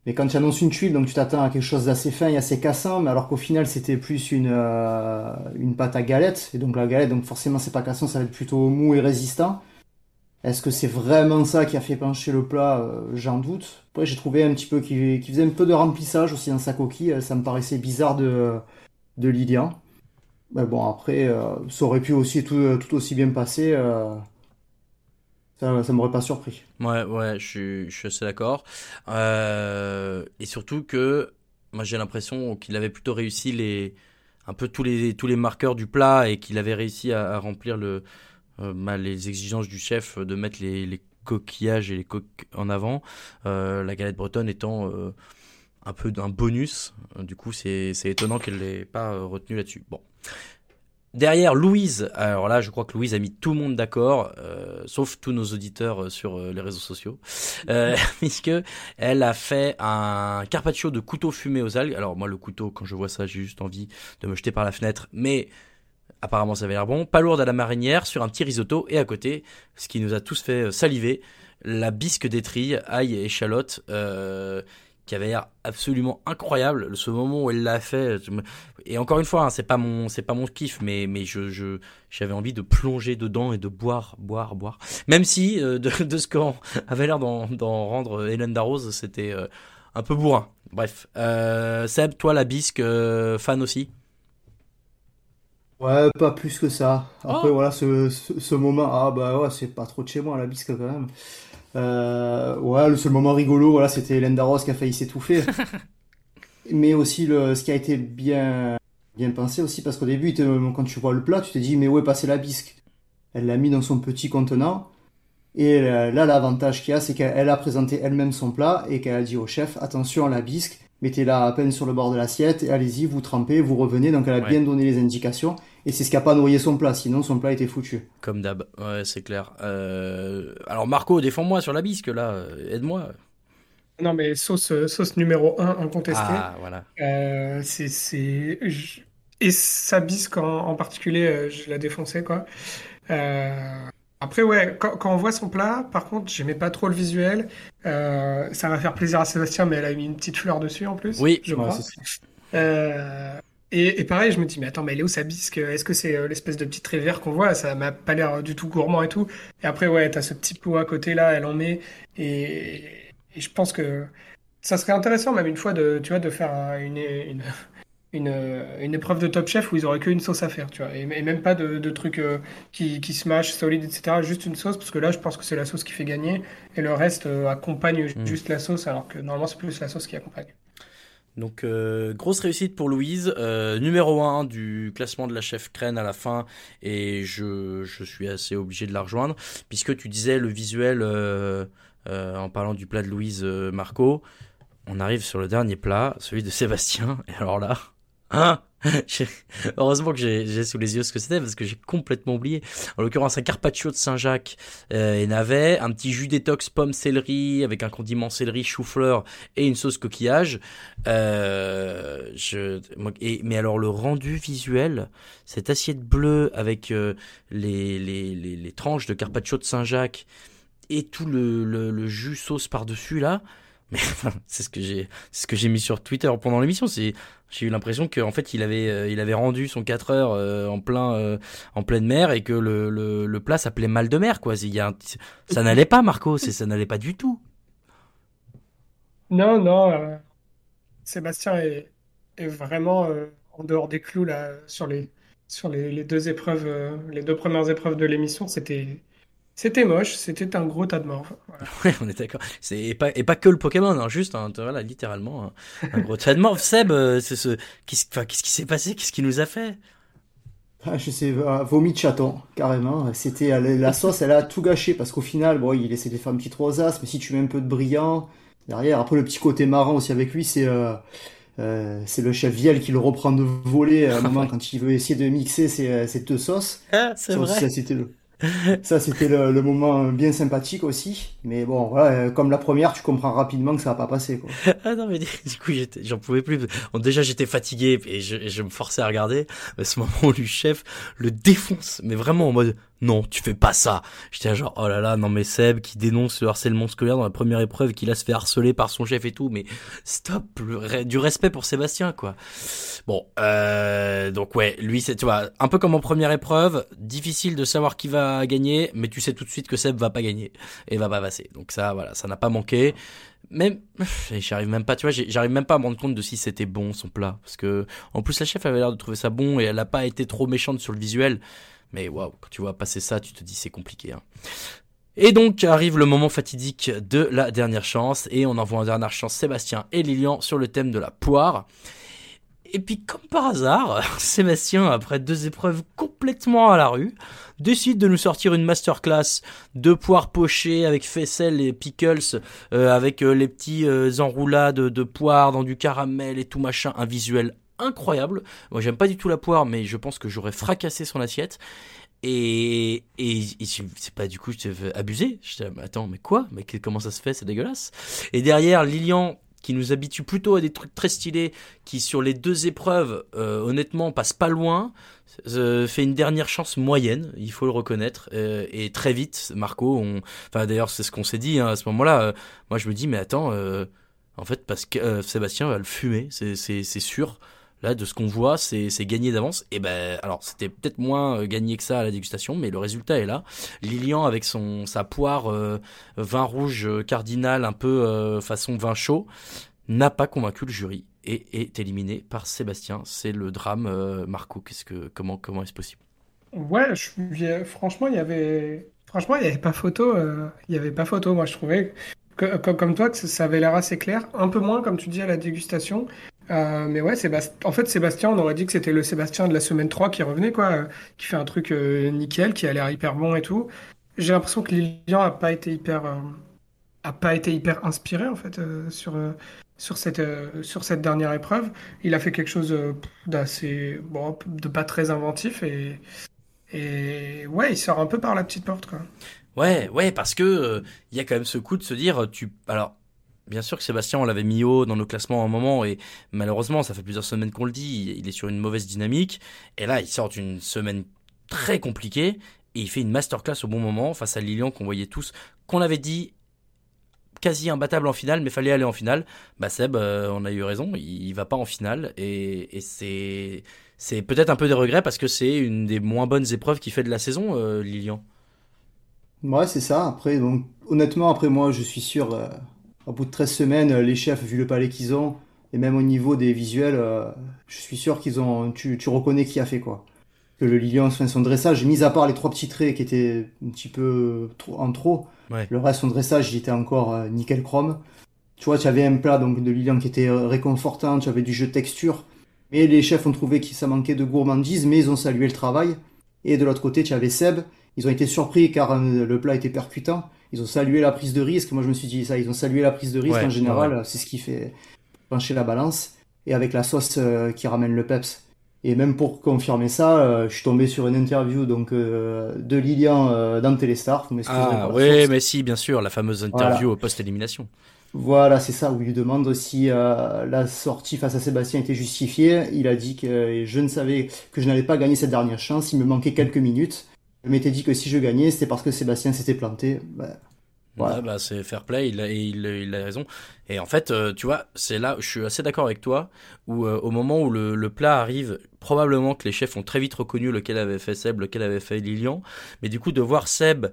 [SPEAKER 2] Mais quand tu annonces une tuile, donc tu t'attends à quelque chose d'assez fin et assez cassant, mais alors qu'au final c'était plus une, une pâte à galette, et donc la galette, donc forcément c'est pas cassant, ça va être plutôt mou et résistant. Est-ce que c'est vraiment ça qui a fait pencher le plat euh, J'en doute. Après, j'ai trouvé un petit peu qu'il faisait un peu de remplissage aussi dans sa coquille. Ça me paraissait bizarre de, de Lilian. Mais bon, après, euh, ça aurait pu aussi tout, aussi bien passer. Euh, ça, ça m'aurait pas surpris.
[SPEAKER 1] Ouais, ouais, je suis, je suis assez d'accord. et surtout que moi j'ai l'impression qu'il avait plutôt réussi les un peu tous les tous les marqueurs du plat et qu'il avait réussi à remplir le euh, les exigences du chef de mettre les, coquillages et les coques en avant. Euh, la galette bretonne étant euh, un peu d'un bonus. Du coup, c'est étonnant qu'elle n'ait pas retenu là-dessus. Bon. Derrière, Louise, alors là, je crois que Louise a mis tout le monde d'accord, sauf tous nos auditeurs sur les réseaux sociaux, (laughs) (laughs) puisque elle a fait un carpaccio de couteau fumé aux algues. Alors moi, le couteau, quand je vois ça, j'ai juste envie de me jeter par la fenêtre, mais Apparemment, ça avait l'air bon. Pas lourde à la marinière, sur un petit risotto. Et à côté, ce qui nous a tous fait euh, saliver, la bisque d'étrille, ail et échalote, euh, qui avait l'air absolument incroyable. Ce moment où elle l'a fait. Et encore une fois, hein, c'est pas mon, c'est pas mon kiff, mais, mais je, j'avais envie de plonger dedans et de boire, boire, boire. Même si, euh, (laughs) de, de, ce qu'on avait l'air d'en, rendre Hélène Darroze, c'était un peu bourrin. Bref. Seb, toi, la bisque, fan aussi?
[SPEAKER 2] Ouais, pas plus que ça. Après, oh. voilà, ce, ce, moment, ah bah ouais, c'est pas trop de chez moi, la bisque quand même. Euh, ouais, le seul moment rigolo, voilà, c'était Hélène Darros qui a failli s'étouffer. (laughs) Mais aussi, le, ce qui a été bien, bien pensé aussi, parce qu'au début, quand tu vois le plat, tu te dis, mais où est passée la bisque? Elle l'a mis dans son petit contenant. Et là, l'avantage qu'il y a, c'est qu'elle a présenté elle-même son plat et qu'elle a dit au chef, attention à la bisque, mettez-la à peine sur le bord de l'assiette, et allez-y, vous trempez, vous revenez. Donc elle a bien donné les indications. Et c'est ce qui a pas noyé son plat, sinon son plat était foutu.
[SPEAKER 1] Comme d'hab, ouais, c'est clair. Euh, alors Marco, défends-moi sur la bisque là, euh, aide-moi.
[SPEAKER 3] Non mais sauce, euh, sauce numéro 1 incontestée.
[SPEAKER 1] Ah voilà.
[SPEAKER 3] c'est, Et sa bisque en, particulier, je la défoncé quoi. Après, ouais, quand, on voit son plat, par contre, j'aimais pas trop le visuel. ça va faire plaisir à Sébastien, mais elle a mis une petite fleur dessus en plus.
[SPEAKER 1] Oui,
[SPEAKER 3] je crois. Et, pareil, je me dis, mais attends, mais elle est où sa bisque? Est-ce que c'est euh, l'espèce de petit trait vert qu'on voit? Ça m'a pas l'air du tout gourmand et tout. Et après, ouais, t'as ce petit pot à côté là, elle en met. Et, je pense que ça serait intéressant même une fois de, tu vois, de faire un- une, une, une, une épreuve de Top Chef où ils auraient qu'une sauce à faire, tu vois, et, et même pas de, de trucs euh, qui, qui se mâchent, solides, etc. Juste une sauce, parce que là, je pense que c'est la sauce qui fait gagner, et le reste euh, accompagne
[SPEAKER 1] Mm.
[SPEAKER 3] juste la sauce, alors que normalement, c'est plus la sauce qui accompagne.
[SPEAKER 1] Donc euh, grosse réussite pour Louise, euh, numéro 1 du classement de la chef crène à la fin et je, suis assez obligé de la rejoindre puisque tu disais le visuel euh, en parlant du plat de Louise Marco, on arrive sur le dernier plat, celui de (laughs) Sébastien et alors là, hein (laughs) Heureusement que j'ai sous les yeux ce que c'était parce que j'ai complètement oublié. En l'occurrence, un carpaccio de Saint-Jacques euh, et navet, un petit jus détox pomme céleri avec un condiment céleri chou-fleur et une sauce coquillage. Euh, mais alors le rendu visuel, cette assiette bleue avec euh, les, tranches de carpaccio de Saint-Jacques et tout le jus sauce par-dessus là, mais (laughs) c'est ce que j'ai ce que j'ai mis sur Twitter pendant l'émission, j'ai eu l'impression qu'en fait il avait euh, il avait rendu son 4 heures euh, en plein euh, en pleine mer et que le, le, plat s'appelait mal de mer quoi, ça n'allait pas Marco, ça n'allait pas du tout.
[SPEAKER 3] Non, non, Sébastien est, vraiment en dehors des clous là sur les sur les, deux épreuves, les deux premières épreuves de l'émission, c'était c'était moche, c'était un gros tas de morve. Voilà. (laughs)
[SPEAKER 1] Ouais, on est d'accord. Et pas et pas que le Pokémon, hein, juste hein, voilà, littéralement hein, un gros tas de morve. Seb, euh, c'est ce qu'est-ce enfin, qui s'est passé? Qu'est-ce qui nous a fait?
[SPEAKER 2] Ah, je sais, euh, vomi de chaton, carrément. C'était euh, la sauce, elle a tout gâché parce qu'au final, bon, il essaie de faire une petite rosace, mais si tu mets un peu de brillant derrière, après le petit côté marrant aussi avec lui, c'est euh, euh, c'est le chef Viel qui le reprend de voler à un moment (laughs) quand il veut essayer de mixer ces, ces deux sauces.
[SPEAKER 1] Ah, c'est vrai.
[SPEAKER 2] ça, c'était le, (laughs) ça, c'était le, moment bien sympathique aussi. Mais bon, voilà, euh, comme la première, tu comprends rapidement que ça va pas passer, quoi. (laughs)
[SPEAKER 1] Ah non mais (laughs) du coup j'en pouvais plus. Déjà j'étais fatigué et je, et je me forçais à regarder. À ce moment où le chef le défonce, mais vraiment en mode non tu fais pas ça. J'étais genre oh là là non mais Seb qui dénonce le harcèlement scolaire dans la première épreuve, qui là se fait harceler par son chef et tout, mais stop du respect pour Sébastien quoi. Bon euh, donc ouais lui c'est tu vois un peu comme en première épreuve, difficile de savoir qui va gagner, mais tu sais tout de suite que Seb va pas gagner et va pas passer. Donc ça voilà ça n'a pas manqué. Même, (laughs) j'arrive même pas, tu vois, j'arrive même pas à me rendre compte de si c'était bon son plat, parce que en plus la chef avait l'air de trouver ça bon et elle a pas été trop méchante sur le visuel. Mais waouh, quand tu vois passer ça, tu te dis c'est compliqué. Hein. Et donc arrive le moment fatidique de la dernière chance et on envoie en dernière chance Sébastien et Lilian sur le thème de la poire. Et puis comme par hasard, (laughs) Sébastien, après deux épreuves complètement à la rue, décide de nous sortir une masterclass de poire pochée avec faisselle et pickles, euh, avec euh, les petits euh, enroulades de poire dans du caramel et tout machin, un visuel incroyable. Moi j'aime pas du tout la poire, mais je pense que j'aurais fracassé son assiette. Et, et, et c'est pas du coup, je là, mais attends, mais quoi? Mais comment ça se fait? C'est dégueulasse. Et derrière, Lilian, qui nous habitue plutôt à des trucs très stylés, qui sur les deux épreuves, euh, honnêtement, passe pas loin, euh, fait une dernière chance moyenne, il faut le reconnaître, euh, et très vite, Marco, enfin d'ailleurs c'est ce qu'on s'est dit hein, à ce moment-là, moi je me dis mais attends, en fait parce que Sébastien va le fumer, c'est sûr. Là, de ce qu'on voit, c'est gagné d'avance. Et ben, alors c'était peut-être moins euh, gagné que ça à la dégustation, mais le résultat est là. Lilian avec son sa poire euh, vin rouge euh, cardinal un peu façon vin chaud n'a pas convaincu le jury et est éliminé par Sébastien. C'est le drame. Marco, qu'est-ce que comment comment est-ce possible?
[SPEAKER 3] Ouais, franchement, il y avait, franchement, il y avait pas photo, il y avait pas photo. Moi, je trouvais que, comme, toi que ça avait l'air assez clair, un peu moins comme tu dis à la dégustation. Euh, mais ouais, en fait, Sébastien, on aurait dit que c'était le Sébastien de la semaine 3 qui revenait, quoi, euh, qui fait un truc euh, nickel, qui a l'air hyper bon et tout. J'ai l'impression que Lilian a pas été hyper, a pas été hyper inspiré en fait sur sur cette sur cette dernière épreuve. Il a fait quelque chose d'assez bon, de pas très inventif et et ouais, il sort un peu par la petite porte quoi.
[SPEAKER 1] Ouais, ouais, parce que il y a quand même ce coup de se dire, tu, alors, bien sûr que Sébastien, on l'avait mis haut dans nos classements à un moment, et malheureusement, ça fait plusieurs semaines qu'on le dit, il est sur une mauvaise dynamique, et là, il sort d'une semaine très compliquée, et il fait une masterclass au bon moment face à Lilian qu'on voyait tous, qu'on avait dit quasi imbattable en finale, mais fallait aller en finale. Bah Seb, euh, on a eu raison, il, il va pas en finale, et, c'est peut-être un peu des regrets parce que c'est une des moins bonnes épreuves qu'il fait de la saison, euh, Lilian.
[SPEAKER 2] Ouais, c'est ça. Après, donc, honnêtement, après moi, je suis sûr, euh, au bout de 13 semaines, les chefs, vu le palais qu'ils ont, et même au niveau des visuels, je suis sûr qu'ils ont, tu, tu reconnais qui a fait quoi. Que le Lilian, son dressage, mis à part les trois petits traits qui étaient un petit peu trop, en trop, le reste, son dressage, il était encore nickel chrome. Tu vois, tu avais un plat donc de Lilian qui était réconfortant, tu avais du jeu de texture, mais les chefs ont trouvé que ça manquait de gourmandise, mais ils ont salué le travail. Et de l'autre côté, tu avais Seb. Ils ont été surpris car euh, le plat était percutant. Ils ont salué la prise de risque. Moi, je me suis dit ça. Ils ont salué la prise de risque en général. C'est ce qui fait pencher la balance. Et avec la sauce euh, qui ramène le peps. Et même pour confirmer ça, euh, je suis tombé sur une interview donc de Lilian dans Téléstar.
[SPEAKER 1] Ah oui, mais si, bien sûr, la fameuse interview post-élimination.
[SPEAKER 2] Voilà, c'est ça, où il lui demande euh, la sortie face à Sébastien était justifiée. Il a dit que je ne savais que je n'allais pas gagner cette dernière chance, il me manquait quelques minutes. Je m'étais dit que si je gagnais, c'était parce que Sébastien s'était planté.
[SPEAKER 1] Bah, voilà. bah, c'est fair play, il a, il, il, a raison. Et en fait, euh, tu vois, c'est là, je suis assez d'accord avec toi, où euh, au moment où le, le, plat arrive, probablement que les chefs ont très vite reconnu lequel avait fait Seb, lequel avait fait Lilian. Mais du coup, de voir Seb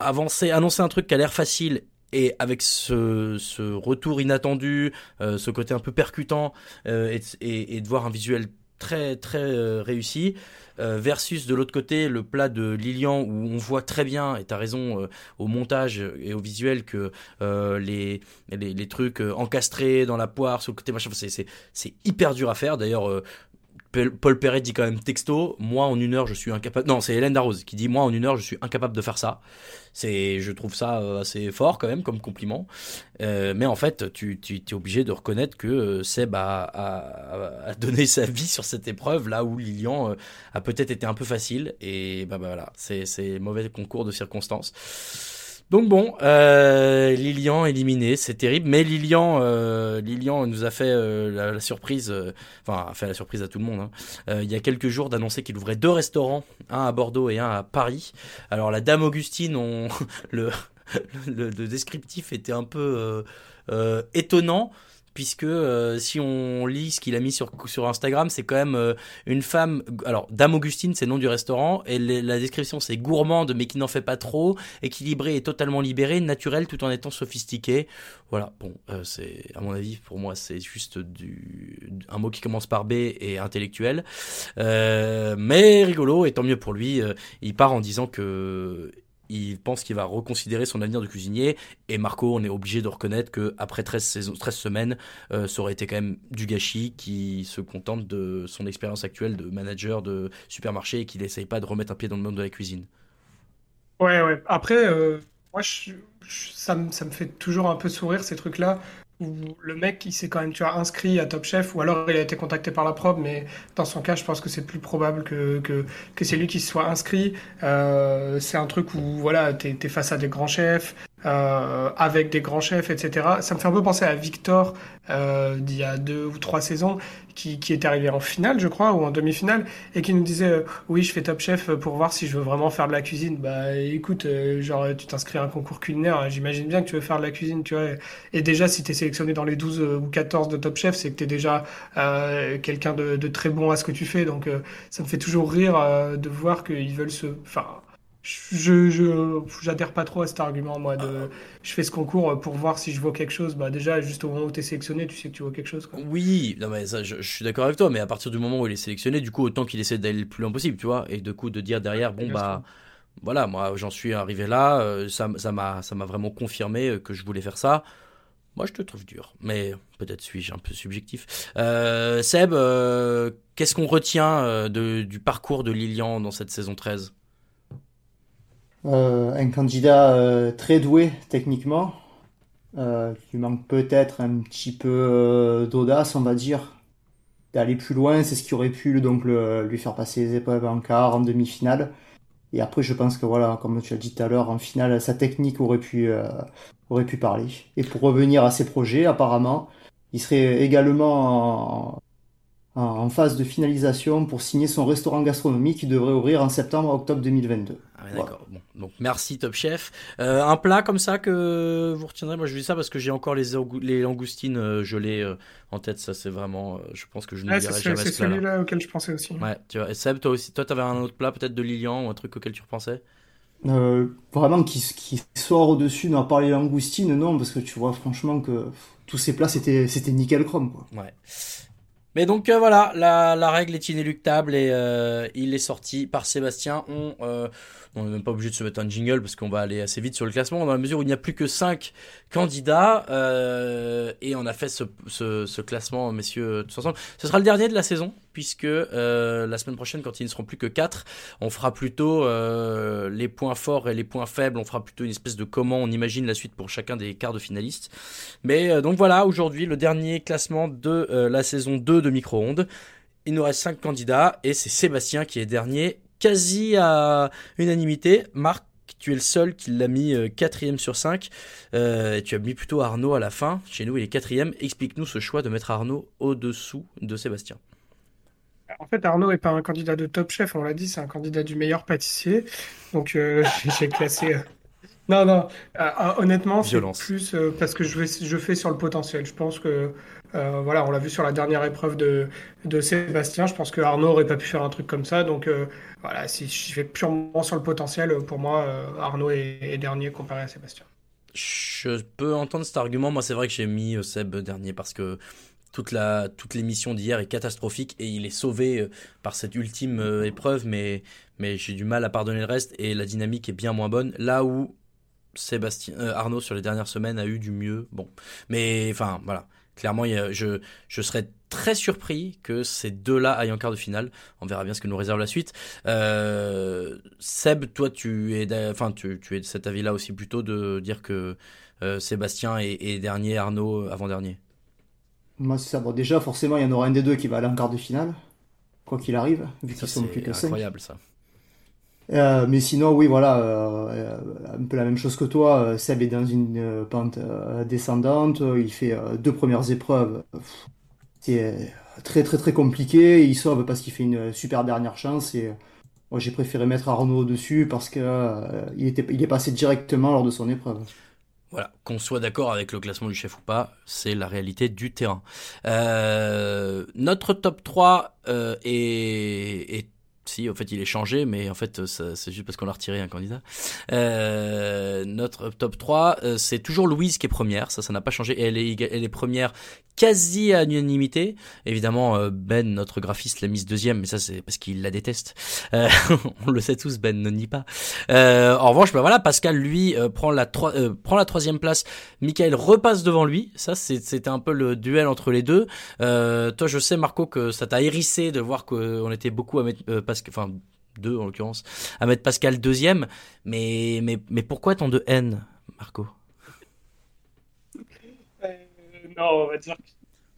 [SPEAKER 1] avancer, annoncer un truc qui a l'air facile et avec ce, ce retour inattendu, euh, ce côté un peu percutant, euh, et, et, et, de voir un visuel très très euh, réussi, versus de l'autre côté le plat de Lilian où on voit très bien, et tu as raison, euh, au montage et au visuel que les, les, les, trucs encastrés dans la poire, sur le côté machin, c'est hyper dur à faire. D'ailleurs, Paul Perret dit quand même texto, moi en une heure je suis incapable. Non, c'est Hélène Darroze qui dit moi en une heure je suis incapable de faire ça. C'est, je trouve ça euh, assez fort quand même comme compliment. Euh, mais en fait, tu, es obligé de reconnaître que euh, Seb a, donné sa vie sur cette épreuve là où Lilian a peut-être été un peu facile et bah, bah voilà, c'est mauvais concours de circonstances. Donc bon, euh, Lilian éliminé, c'est terrible. Mais Lilian, euh, Lilian nous a fait euh, la, surprise, euh, enfin a fait la surprise à tout le monde. Hein. Euh, il y a quelques jours d'annoncer qu'il ouvrait deux restaurants, un à Bordeaux et un à Paris. Alors la Dame Augustine, (laughs) le, le, descriptif était un peu étonnant puisque euh, si on lit ce qu'il a mis sur, Instagram, c'est quand même euh, une femme. Alors, Dame Augustine, c'est le nom du restaurant, et la description c'est gourmande mais qui n'en fait pas trop, équilibré et totalement libéré, naturel tout en étant sophistiqué. Voilà, bon, euh, c'est à mon avis, pour moi, c'est juste un mot qui commence par B et intellectuel, mais rigolo et tant mieux pour lui. il part en disant que il pense qu'il va reconsidérer son avenir de cuisinier. Et Marco, on est obligé de reconnaître que après 13, saisons, 13 semaines, euh, ça aurait été quand même du gâchis qui se contente de son expérience actuelle de manager de supermarché et qui n'essaye pas de remettre un pied dans le monde de la cuisine.
[SPEAKER 3] Ouais, ouais. Après, euh, moi, ça me fait toujours un peu sourire ces trucs-là où le mec il s'est quand même tu as inscrit à Top Chef ou alors il a été contacté par la prod mais dans son cas je pense que c'est plus probable que, que, que c'est lui qui se soit inscrit. Euh, c'est un truc où voilà t'es es face à des grands chefs euh, avec des grands chefs, etc. Ça me fait un peu penser à Victor euh, d'il y a deux ou trois saisons, qui, qui est arrivé en finale, je crois, ou en demi-finale, et qui nous disait euh, oui, je fais Top Chef pour voir si je veux vraiment faire de la cuisine. Bah écoute, euh, genre tu t'inscris à un concours culinaire, j'imagine bien que tu veux faire de la cuisine, tu vois. Et déjà, si tu es sélectionné dans les 12 ou 14 de Top Chef, c'est que tu es déjà quelqu'un de, de, très bon à ce que tu fais. Donc ça me fait toujours rire de voir qu'ils veulent se... Enfin, je j'adhère pas trop à cet argument moi de je fais ce concours pour voir si je vois quelque chose bah déjà juste au moment où tu es sélectionné tu sais que tu vois quelque chose quoi.
[SPEAKER 1] oui non mais ça je, suis d'accord avec toi mais à partir du moment où il est sélectionné du coup autant qu'il essaie d'aller le plus loin possible tu vois et de coup de dire derrière bon bah voilà moi j'en suis arrivé là euh, ça ça m'a ça m'a vraiment confirmé que je voulais faire ça moi, je te trouve dur, mais peut-être suis-je un peu subjectif. Euh, Seb, euh, qu'est-ce qu'on retient euh, de, du parcours de Lilian dans cette saison 13
[SPEAKER 2] euh, un candidat euh, très doué techniquement, euh, qui manque peut-être un petit peu d'audace, on va dire, d'aller plus loin. C'est ce qui aurait pu donc lui faire passer les épreuves en quart, en demi-finale. Et après, je pense que voilà, comme tu as dit tout à l'heure, en finale, sa technique aurait pu, aurait pu parler. Et pour revenir à ses projets, apparemment, il serait également en, en phase de finalisation pour signer son restaurant gastronomique qui devrait ouvrir en septembre-octobre 2022.
[SPEAKER 1] Ah d'accord. Bon, donc merci Top Chef. Euh, un plat comme ça que vous retiendrez. Moi, je dis ça parce que j'ai encore les, les langoustines euh, gelées euh, en tête. Ça, c'est vraiment. je pense que je ne
[SPEAKER 3] ouais,
[SPEAKER 1] jamais
[SPEAKER 3] ce C'est celui-là auquel je pensais aussi.
[SPEAKER 1] Ouais. Tu vois. Et Seb, toi aussi, toi, t'avais un autre plat peut-être de Lilian ou un truc auquel tu repensais?
[SPEAKER 2] Euh, vraiment qui, qui sort au-dessus, n'a pas les langoustines, non, parce que tu vois franchement que tous ces plats c'était c'était nickel chrome quoi.
[SPEAKER 1] Ouais. Mais donc euh, voilà, la, règle est inéluctable et euh, il est sorti par Sébastien. On, euh, on n'est même pas obligé de se mettre un jingle parce qu'on va aller assez vite sur le classement dans la mesure où il n'y a plus que 5 candidats euh, et on a fait ce, classement, messieurs, tous ensemble. Ce sera le dernier de la saison puisque euh, la semaine prochaine, quand ils ne seront plus que 4, on fera plutôt euh, les points forts et les points faibles. On fera plutôt une espèce de comment on imagine la suite pour chacun des quarts de finalistes. Mais donc voilà, aujourd'hui, le dernier classement de la saison 2 de Micro-ondes. Il nous reste 5 candidats et c'est Sébastien qui est dernier quasi à unanimité. Marc, tu es le seul qui l'a mis euh, quatrième sur 5. Euh, tu as mis plutôt Arnaud à la fin. Chez nous, il est quatrième. Explique-nous ce choix de mettre Arnaud au-dessous de Sébastien.
[SPEAKER 3] En fait, Arnaud n'est pas un candidat de Top Chef, on l'a dit, c'est un candidat du meilleur pâtissier. Donc, euh, (laughs) j'ai classé. Non, non, euh, honnêtement, c'est plus parce que je, vais, je fais sur le potentiel. Je pense que euh, voilà, on l'a vu sur la dernière épreuve de, de Sébastien. Je pense que Arnaud aurait pas pu faire un truc comme ça. Donc euh, voilà, si je fais purement sur le potentiel, pour moi, euh, Arnaud est, est, dernier comparé à Sébastien.
[SPEAKER 1] Je peux entendre cet argument. Moi, c'est vrai que j'ai mis Seb dernier parce que toute la toute l'émission d'hier est catastrophique et il est sauvé par cette ultime épreuve, mais mais j'ai du mal à pardonner le reste et la dynamique est bien moins bonne. Là où Sébastien Arnaud sur les dernières semaines a eu du mieux. Bon, mais enfin voilà. Clairement, je, je serais très surpris que ces deux-là aillent en quart de finale. On verra bien ce que nous réserve la suite. Euh, Seb, toi, tu es, enfin, tu, tu es de cet avis-là aussi plutôt de dire que euh, Sébastien est, est, dernier, Arnaud avant-dernier?
[SPEAKER 2] Moi, c'est ça. Bon, déjà, forcément, il y en aura un des deux qui va aller en quart de finale, quoi qu'il arrive, vu qu'ils sont plus que
[SPEAKER 1] C'est incroyable ça.
[SPEAKER 2] Euh, mais sinon, oui, voilà, euh, un peu la même chose que toi. Seb est dans une pente descendante. Il fait deux premières épreuves. C'est très, très, très compliqué. Il sauve parce qu'il fait une super dernière chance. Et moi, j'ai préféré mettre Arnaud dessus parce que il, était, il est passé directement lors de son épreuve.
[SPEAKER 1] Voilà, qu'on soit d'accord avec le classement du chef ou pas, c'est la réalité du terrain. Euh, notre top 3 euh, est, est si, en fait, il est changé, mais en fait, c'est juste parce qu'on a retiré un candidat. Euh, notre top 3, euh, c'est toujours Louise qui est première, ça, ça n'a pas changé, elle est, elle est première quasi à l'unanimité. Évidemment, euh, Ben, notre graphiste, l'a mise deuxième, mais ça, c'est parce qu'il la déteste. Euh, (laughs) on le sait tous, Ben ne nie pas. Euh, en revanche, ben voilà, Pascal, lui, prend, la prend la troisième place. Michael repasse devant lui. Ça, c'était un peu le duel entre les deux. toi, je sais, Marco, que ça t'a hérissé de voir qu'on était beaucoup à mettre Pascal, enfin, deux en l'occurrence, à mettre Pascal deuxième. Mais, mais, mais pourquoi tant de haine, Marco?
[SPEAKER 3] Non, on va dire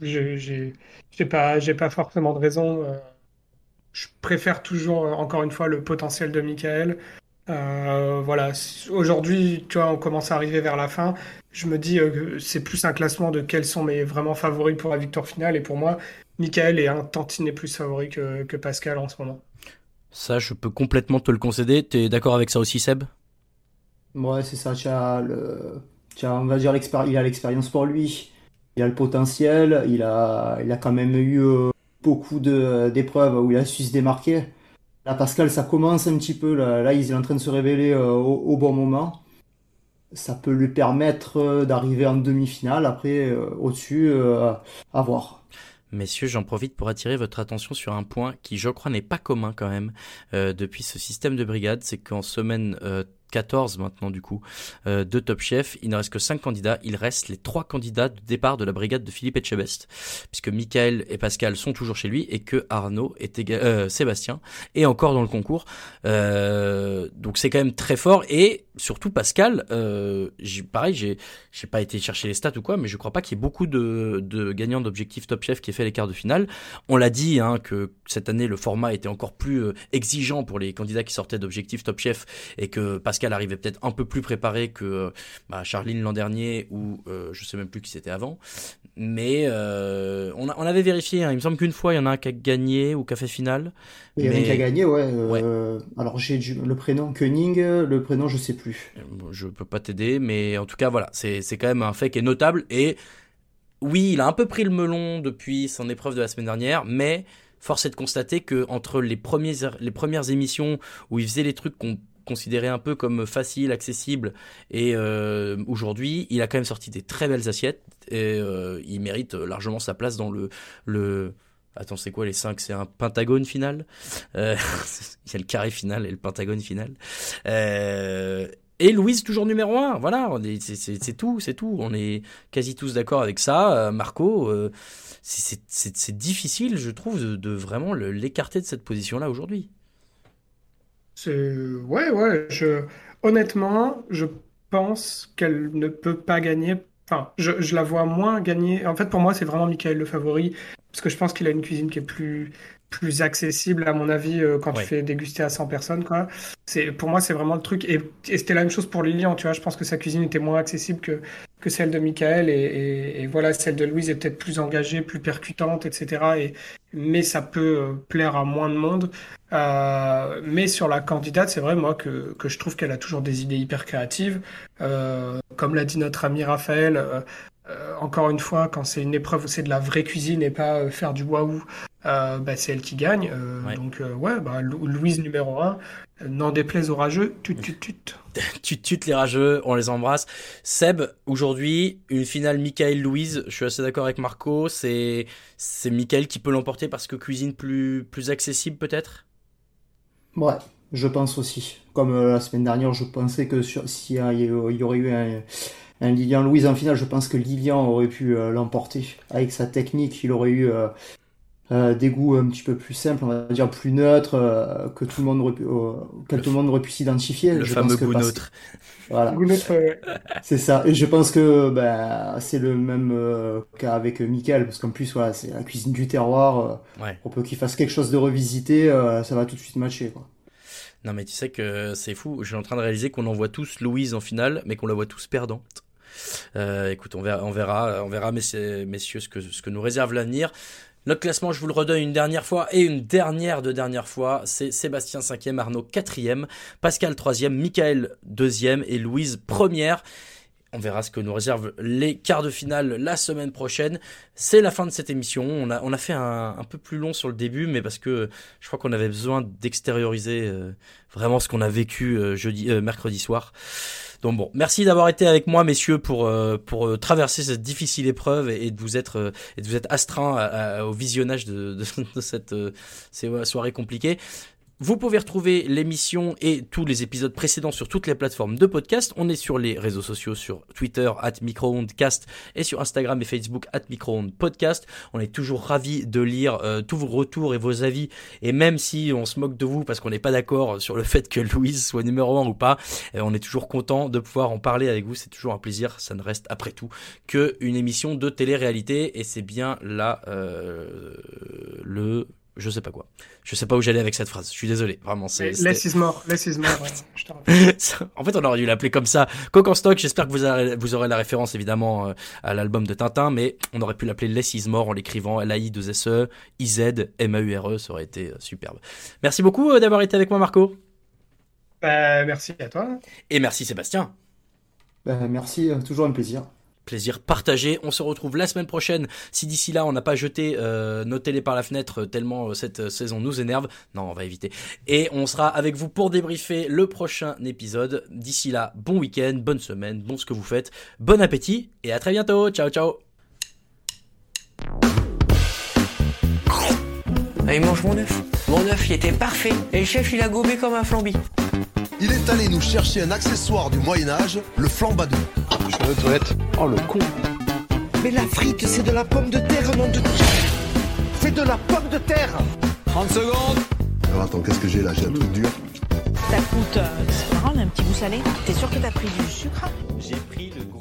[SPEAKER 3] que j'ai pas, pas forcément de raison. Je préfère toujours, encore une fois, le potentiel de Michael. Euh, voilà, aujourd'hui, tu vois, on commence à arriver vers la fin. Je me dis que c'est plus un classement de quels sont mes vraiment favoris pour la victoire finale. Et pour moi, Michael est un tantinet plus favori que Pascal en ce moment.
[SPEAKER 1] Ça, je peux complètement te le concéder. Tu es d'accord avec ça aussi, Seb?
[SPEAKER 2] Ouais, c'est ça. On va dire, il a l'expérience pour lui il a le potentiel, il a, quand même eu euh, beaucoup d'épreuves où il a su se démarquer. Là, Pascal, ça commence un petit peu. Là, il est en train de se révéler euh, au, bon moment. Ça peut lui permettre euh, d'arriver en demi-finale. Après, au-dessus, à voir.
[SPEAKER 1] Messieurs, j'en profite pour attirer votre attention sur un point qui, je crois, n'est pas commun quand même depuis ce système de brigade. C'est qu'en semaine 14 maintenant du coup euh, de Top Chef. Il ne reste que 5 candidats. Il reste les 3 candidats de départ de la brigade de Philippe Etchebest. Puisque Michael et Pascal sont toujours chez lui et que Arnaud est euh, Sébastien est encore dans le concours. Euh, donc c'est quand même très fort. Et surtout Pascal, pareil, j'ai, j'ai pas été chercher les stats ou quoi, mais je crois pas qu'il y ait beaucoup de, de gagnants d'objectifs Top Chef qui aient fait les quarts de finale. On l'a dit hein, que cette année le format était encore plus exigeant pour les candidats qui sortaient d'objectifs Top Chef et que Pascal arrivait peut-être un peu plus préparé que bah, Charline l'an dernier ou euh, je sais même plus qui c'était avant. Mais euh, on, a, on, avait vérifié. Hein, il me semble qu'une fois il y en a un qui a gagné ou qui a fait finale.
[SPEAKER 2] Il y en a un qui a gagné, ouais. Euh, ouais. Alors j'ai le prénom Koenig, le prénom je sais plus.
[SPEAKER 1] Je peux pas t'aider, mais en tout cas voilà, c'est c'est quand même un fait qui est notable et oui, il a un peu pris le melon depuis son épreuve de la semaine dernière, mais force est de constater que entre les premières les premières émissions où il faisait les trucs qu'on considéré un peu comme facile, accessible. Et euh, aujourd'hui, il a quand même sorti des très belles assiettes et euh, il mérite largement sa place dans le le. Attends, c'est quoi les 5 C'est un pentagone final? Euh, (laughs) le carré final et le pentagone final. Euh, et Louise toujours numéro 1. Voilà, c'est tout, c'est tout. On est quasi tous d'accord avec ça. Marco, c'est difficile, je trouve, de vraiment l'écarter de cette position-là aujourd'hui.
[SPEAKER 3] Ouais, ouais. Honnêtement, je pense qu'elle ne peut pas gagner. Enfin, je, je la vois moins gagner. En fait, pour moi, c'est vraiment Michael le favori parce que je pense qu'il a une cuisine qui est plus plus accessible à mon avis euh, quand tu fais déguster à 100 personnes quoi. C'est pour moi c'est vraiment le truc et, et c'était la même chose pour Lilian, tu vois, je pense que sa cuisine était moins accessible que que celle de Michael et, et, et voilà celle de Louise est peut-être plus engagée, plus percutante etc. Et mais ça peut euh, plaire à moins de monde. Euh, mais sur la candidate, c'est vrai moi que que je trouve qu'elle a toujours des idées hyper créatives. Euh, comme l'a dit notre ami Raphaël, euh, encore une fois, quand c'est une épreuve, c'est de la vraie cuisine et pas euh, faire du waouh, euh, bah, c'est elle qui gagne. Ouais. Donc, ouais, bah, Louise numéro 1, n'en déplaise aux rageux, tut tut tut. (laughs)
[SPEAKER 1] tut tut les rageux, on les embrasse. Seb, aujourd'hui, une finale Michael-Louise, je suis assez d'accord avec Marco, c'est, c'est Michael qui peut l'emporter parce que cuisine plus, plus accessible peut-être?
[SPEAKER 2] Ouais, je pense aussi. Comme la semaine dernière, je pensais que s'il y, y aurait eu un un Lilian Louise en finale, je pense que Lilian aurait pu euh, l'emporter. Avec sa technique, il aurait eu euh, euh, des goûts un petit peu plus simples, on va dire plus neutres, euh, que tout le monde aurait pu, auquel tout le monde aurait pu s'identifier.
[SPEAKER 1] Le
[SPEAKER 2] je
[SPEAKER 1] fameux
[SPEAKER 2] pense
[SPEAKER 1] goût
[SPEAKER 2] parce...
[SPEAKER 1] neutre.
[SPEAKER 2] Voilà.
[SPEAKER 3] Goût neutre, ouais.
[SPEAKER 2] C'est ça. Et je pense que ben, c'est le même cas avec Michael, parce qu'en plus, voilà, c'est la cuisine du terroir.
[SPEAKER 1] Ouais.
[SPEAKER 2] On peut qu'il fasse quelque chose de revisité, ça va tout de suite matcher. Quoi.
[SPEAKER 1] Non mais tu sais que c'est fou, je suis en train de réaliser qu'on en voit tous Louise en finale, mais qu'on la voit tous perdante. Euh, écoute, on verra, on verra, on verra messieurs, ce, que, ce que nous réserve l'avenir. Notre classement, je vous le redonne une dernière fois et une dernière de dernière fois. C'est Sébastien 5e, Arnaud 4e, Pascal 3e, Michael 2e et Louise 1 on verra ce que nous réservent les quarts de finale la semaine prochaine. C'est la fin de cette émission. On a, on a fait un, peu plus long sur le début, mais parce que je crois qu'on avait besoin d'extérioriser euh, vraiment ce qu'on a vécu euh, jeudi, euh, mercredi soir. Donc bon, merci d'avoir été avec moi, messieurs, pour euh, pour traverser cette difficile épreuve et, de vous être et de vous être astreint au visionnage de, de, (laughs) de cette ces soirées compliquées. Vous pouvez retrouver l'émission et tous les épisodes précédents sur toutes les plateformes de podcast. On est sur les réseaux sociaux, sur Twitter, at microondcast, et sur Instagram et Facebook, at microondpodcast. On est toujours ravis de lire euh, tous vos retours et vos avis. Et même si on se moque de vous parce qu'on n'est pas d'accord sur le fait que Louise soit numéro 1 ou pas, euh, on est toujours content de pouvoir en parler avec vous. C'est toujours un plaisir. Ça ne reste après tout qu'une émission de télé-réalité. Et c'est bien là euh, le je sais pas quoi. Je sais pas où j'allais avec cette phrase. Je suis désolé, vraiment. C'est,
[SPEAKER 3] less is more, less is more. (laughs)
[SPEAKER 1] en fait, on aurait dû l'appeler comme ça. Coq en stock. J'espère que vous aurez, vous aurez la référence évidemment euh, à l'album de Tintin, mais on aurait pu l'appeler Less is more en l'écrivant L A I 2 S E I Z M A U R E. Ça aurait été superbe. Merci beaucoup d'avoir été avec moi, Marco.
[SPEAKER 3] Bah, merci à toi.
[SPEAKER 1] Et merci Sébastien.
[SPEAKER 2] Bah, merci, toujours un plaisir
[SPEAKER 1] plaisir partagé. On se retrouve la semaine prochaine. Si d'ici là on n'a pas jeté euh, nos télés par la fenêtre tellement euh, cette saison nous énerve, non, on va éviter. Et on sera avec vous pour débriefer le prochain épisode. D'ici là, bon week-end, bonne semaine, bon ce que vous faites, bon appétit et à très bientôt. Ciao, ciao.
[SPEAKER 9] Allez, mange mon œuf. Mon œuf, il était parfait. Et le chef, il a gobé comme un flambi.
[SPEAKER 10] Il est allé nous chercher un accessoire du Moyen-Âge, le flambadou.
[SPEAKER 7] Je suis aux toilettes.
[SPEAKER 6] Oh le con
[SPEAKER 11] Mais la frite, c'est de la pomme de terre, non de... C'est de la pomme de terre
[SPEAKER 8] 30 secondes
[SPEAKER 6] Alors attends, qu'est-ce que j'ai là? J'ai un truc dur.
[SPEAKER 12] Ça coûte... Euh, c'est marrant, un petit goût salé. T'es sûr que t'as pris du sucre?
[SPEAKER 13] J'ai pris le gros.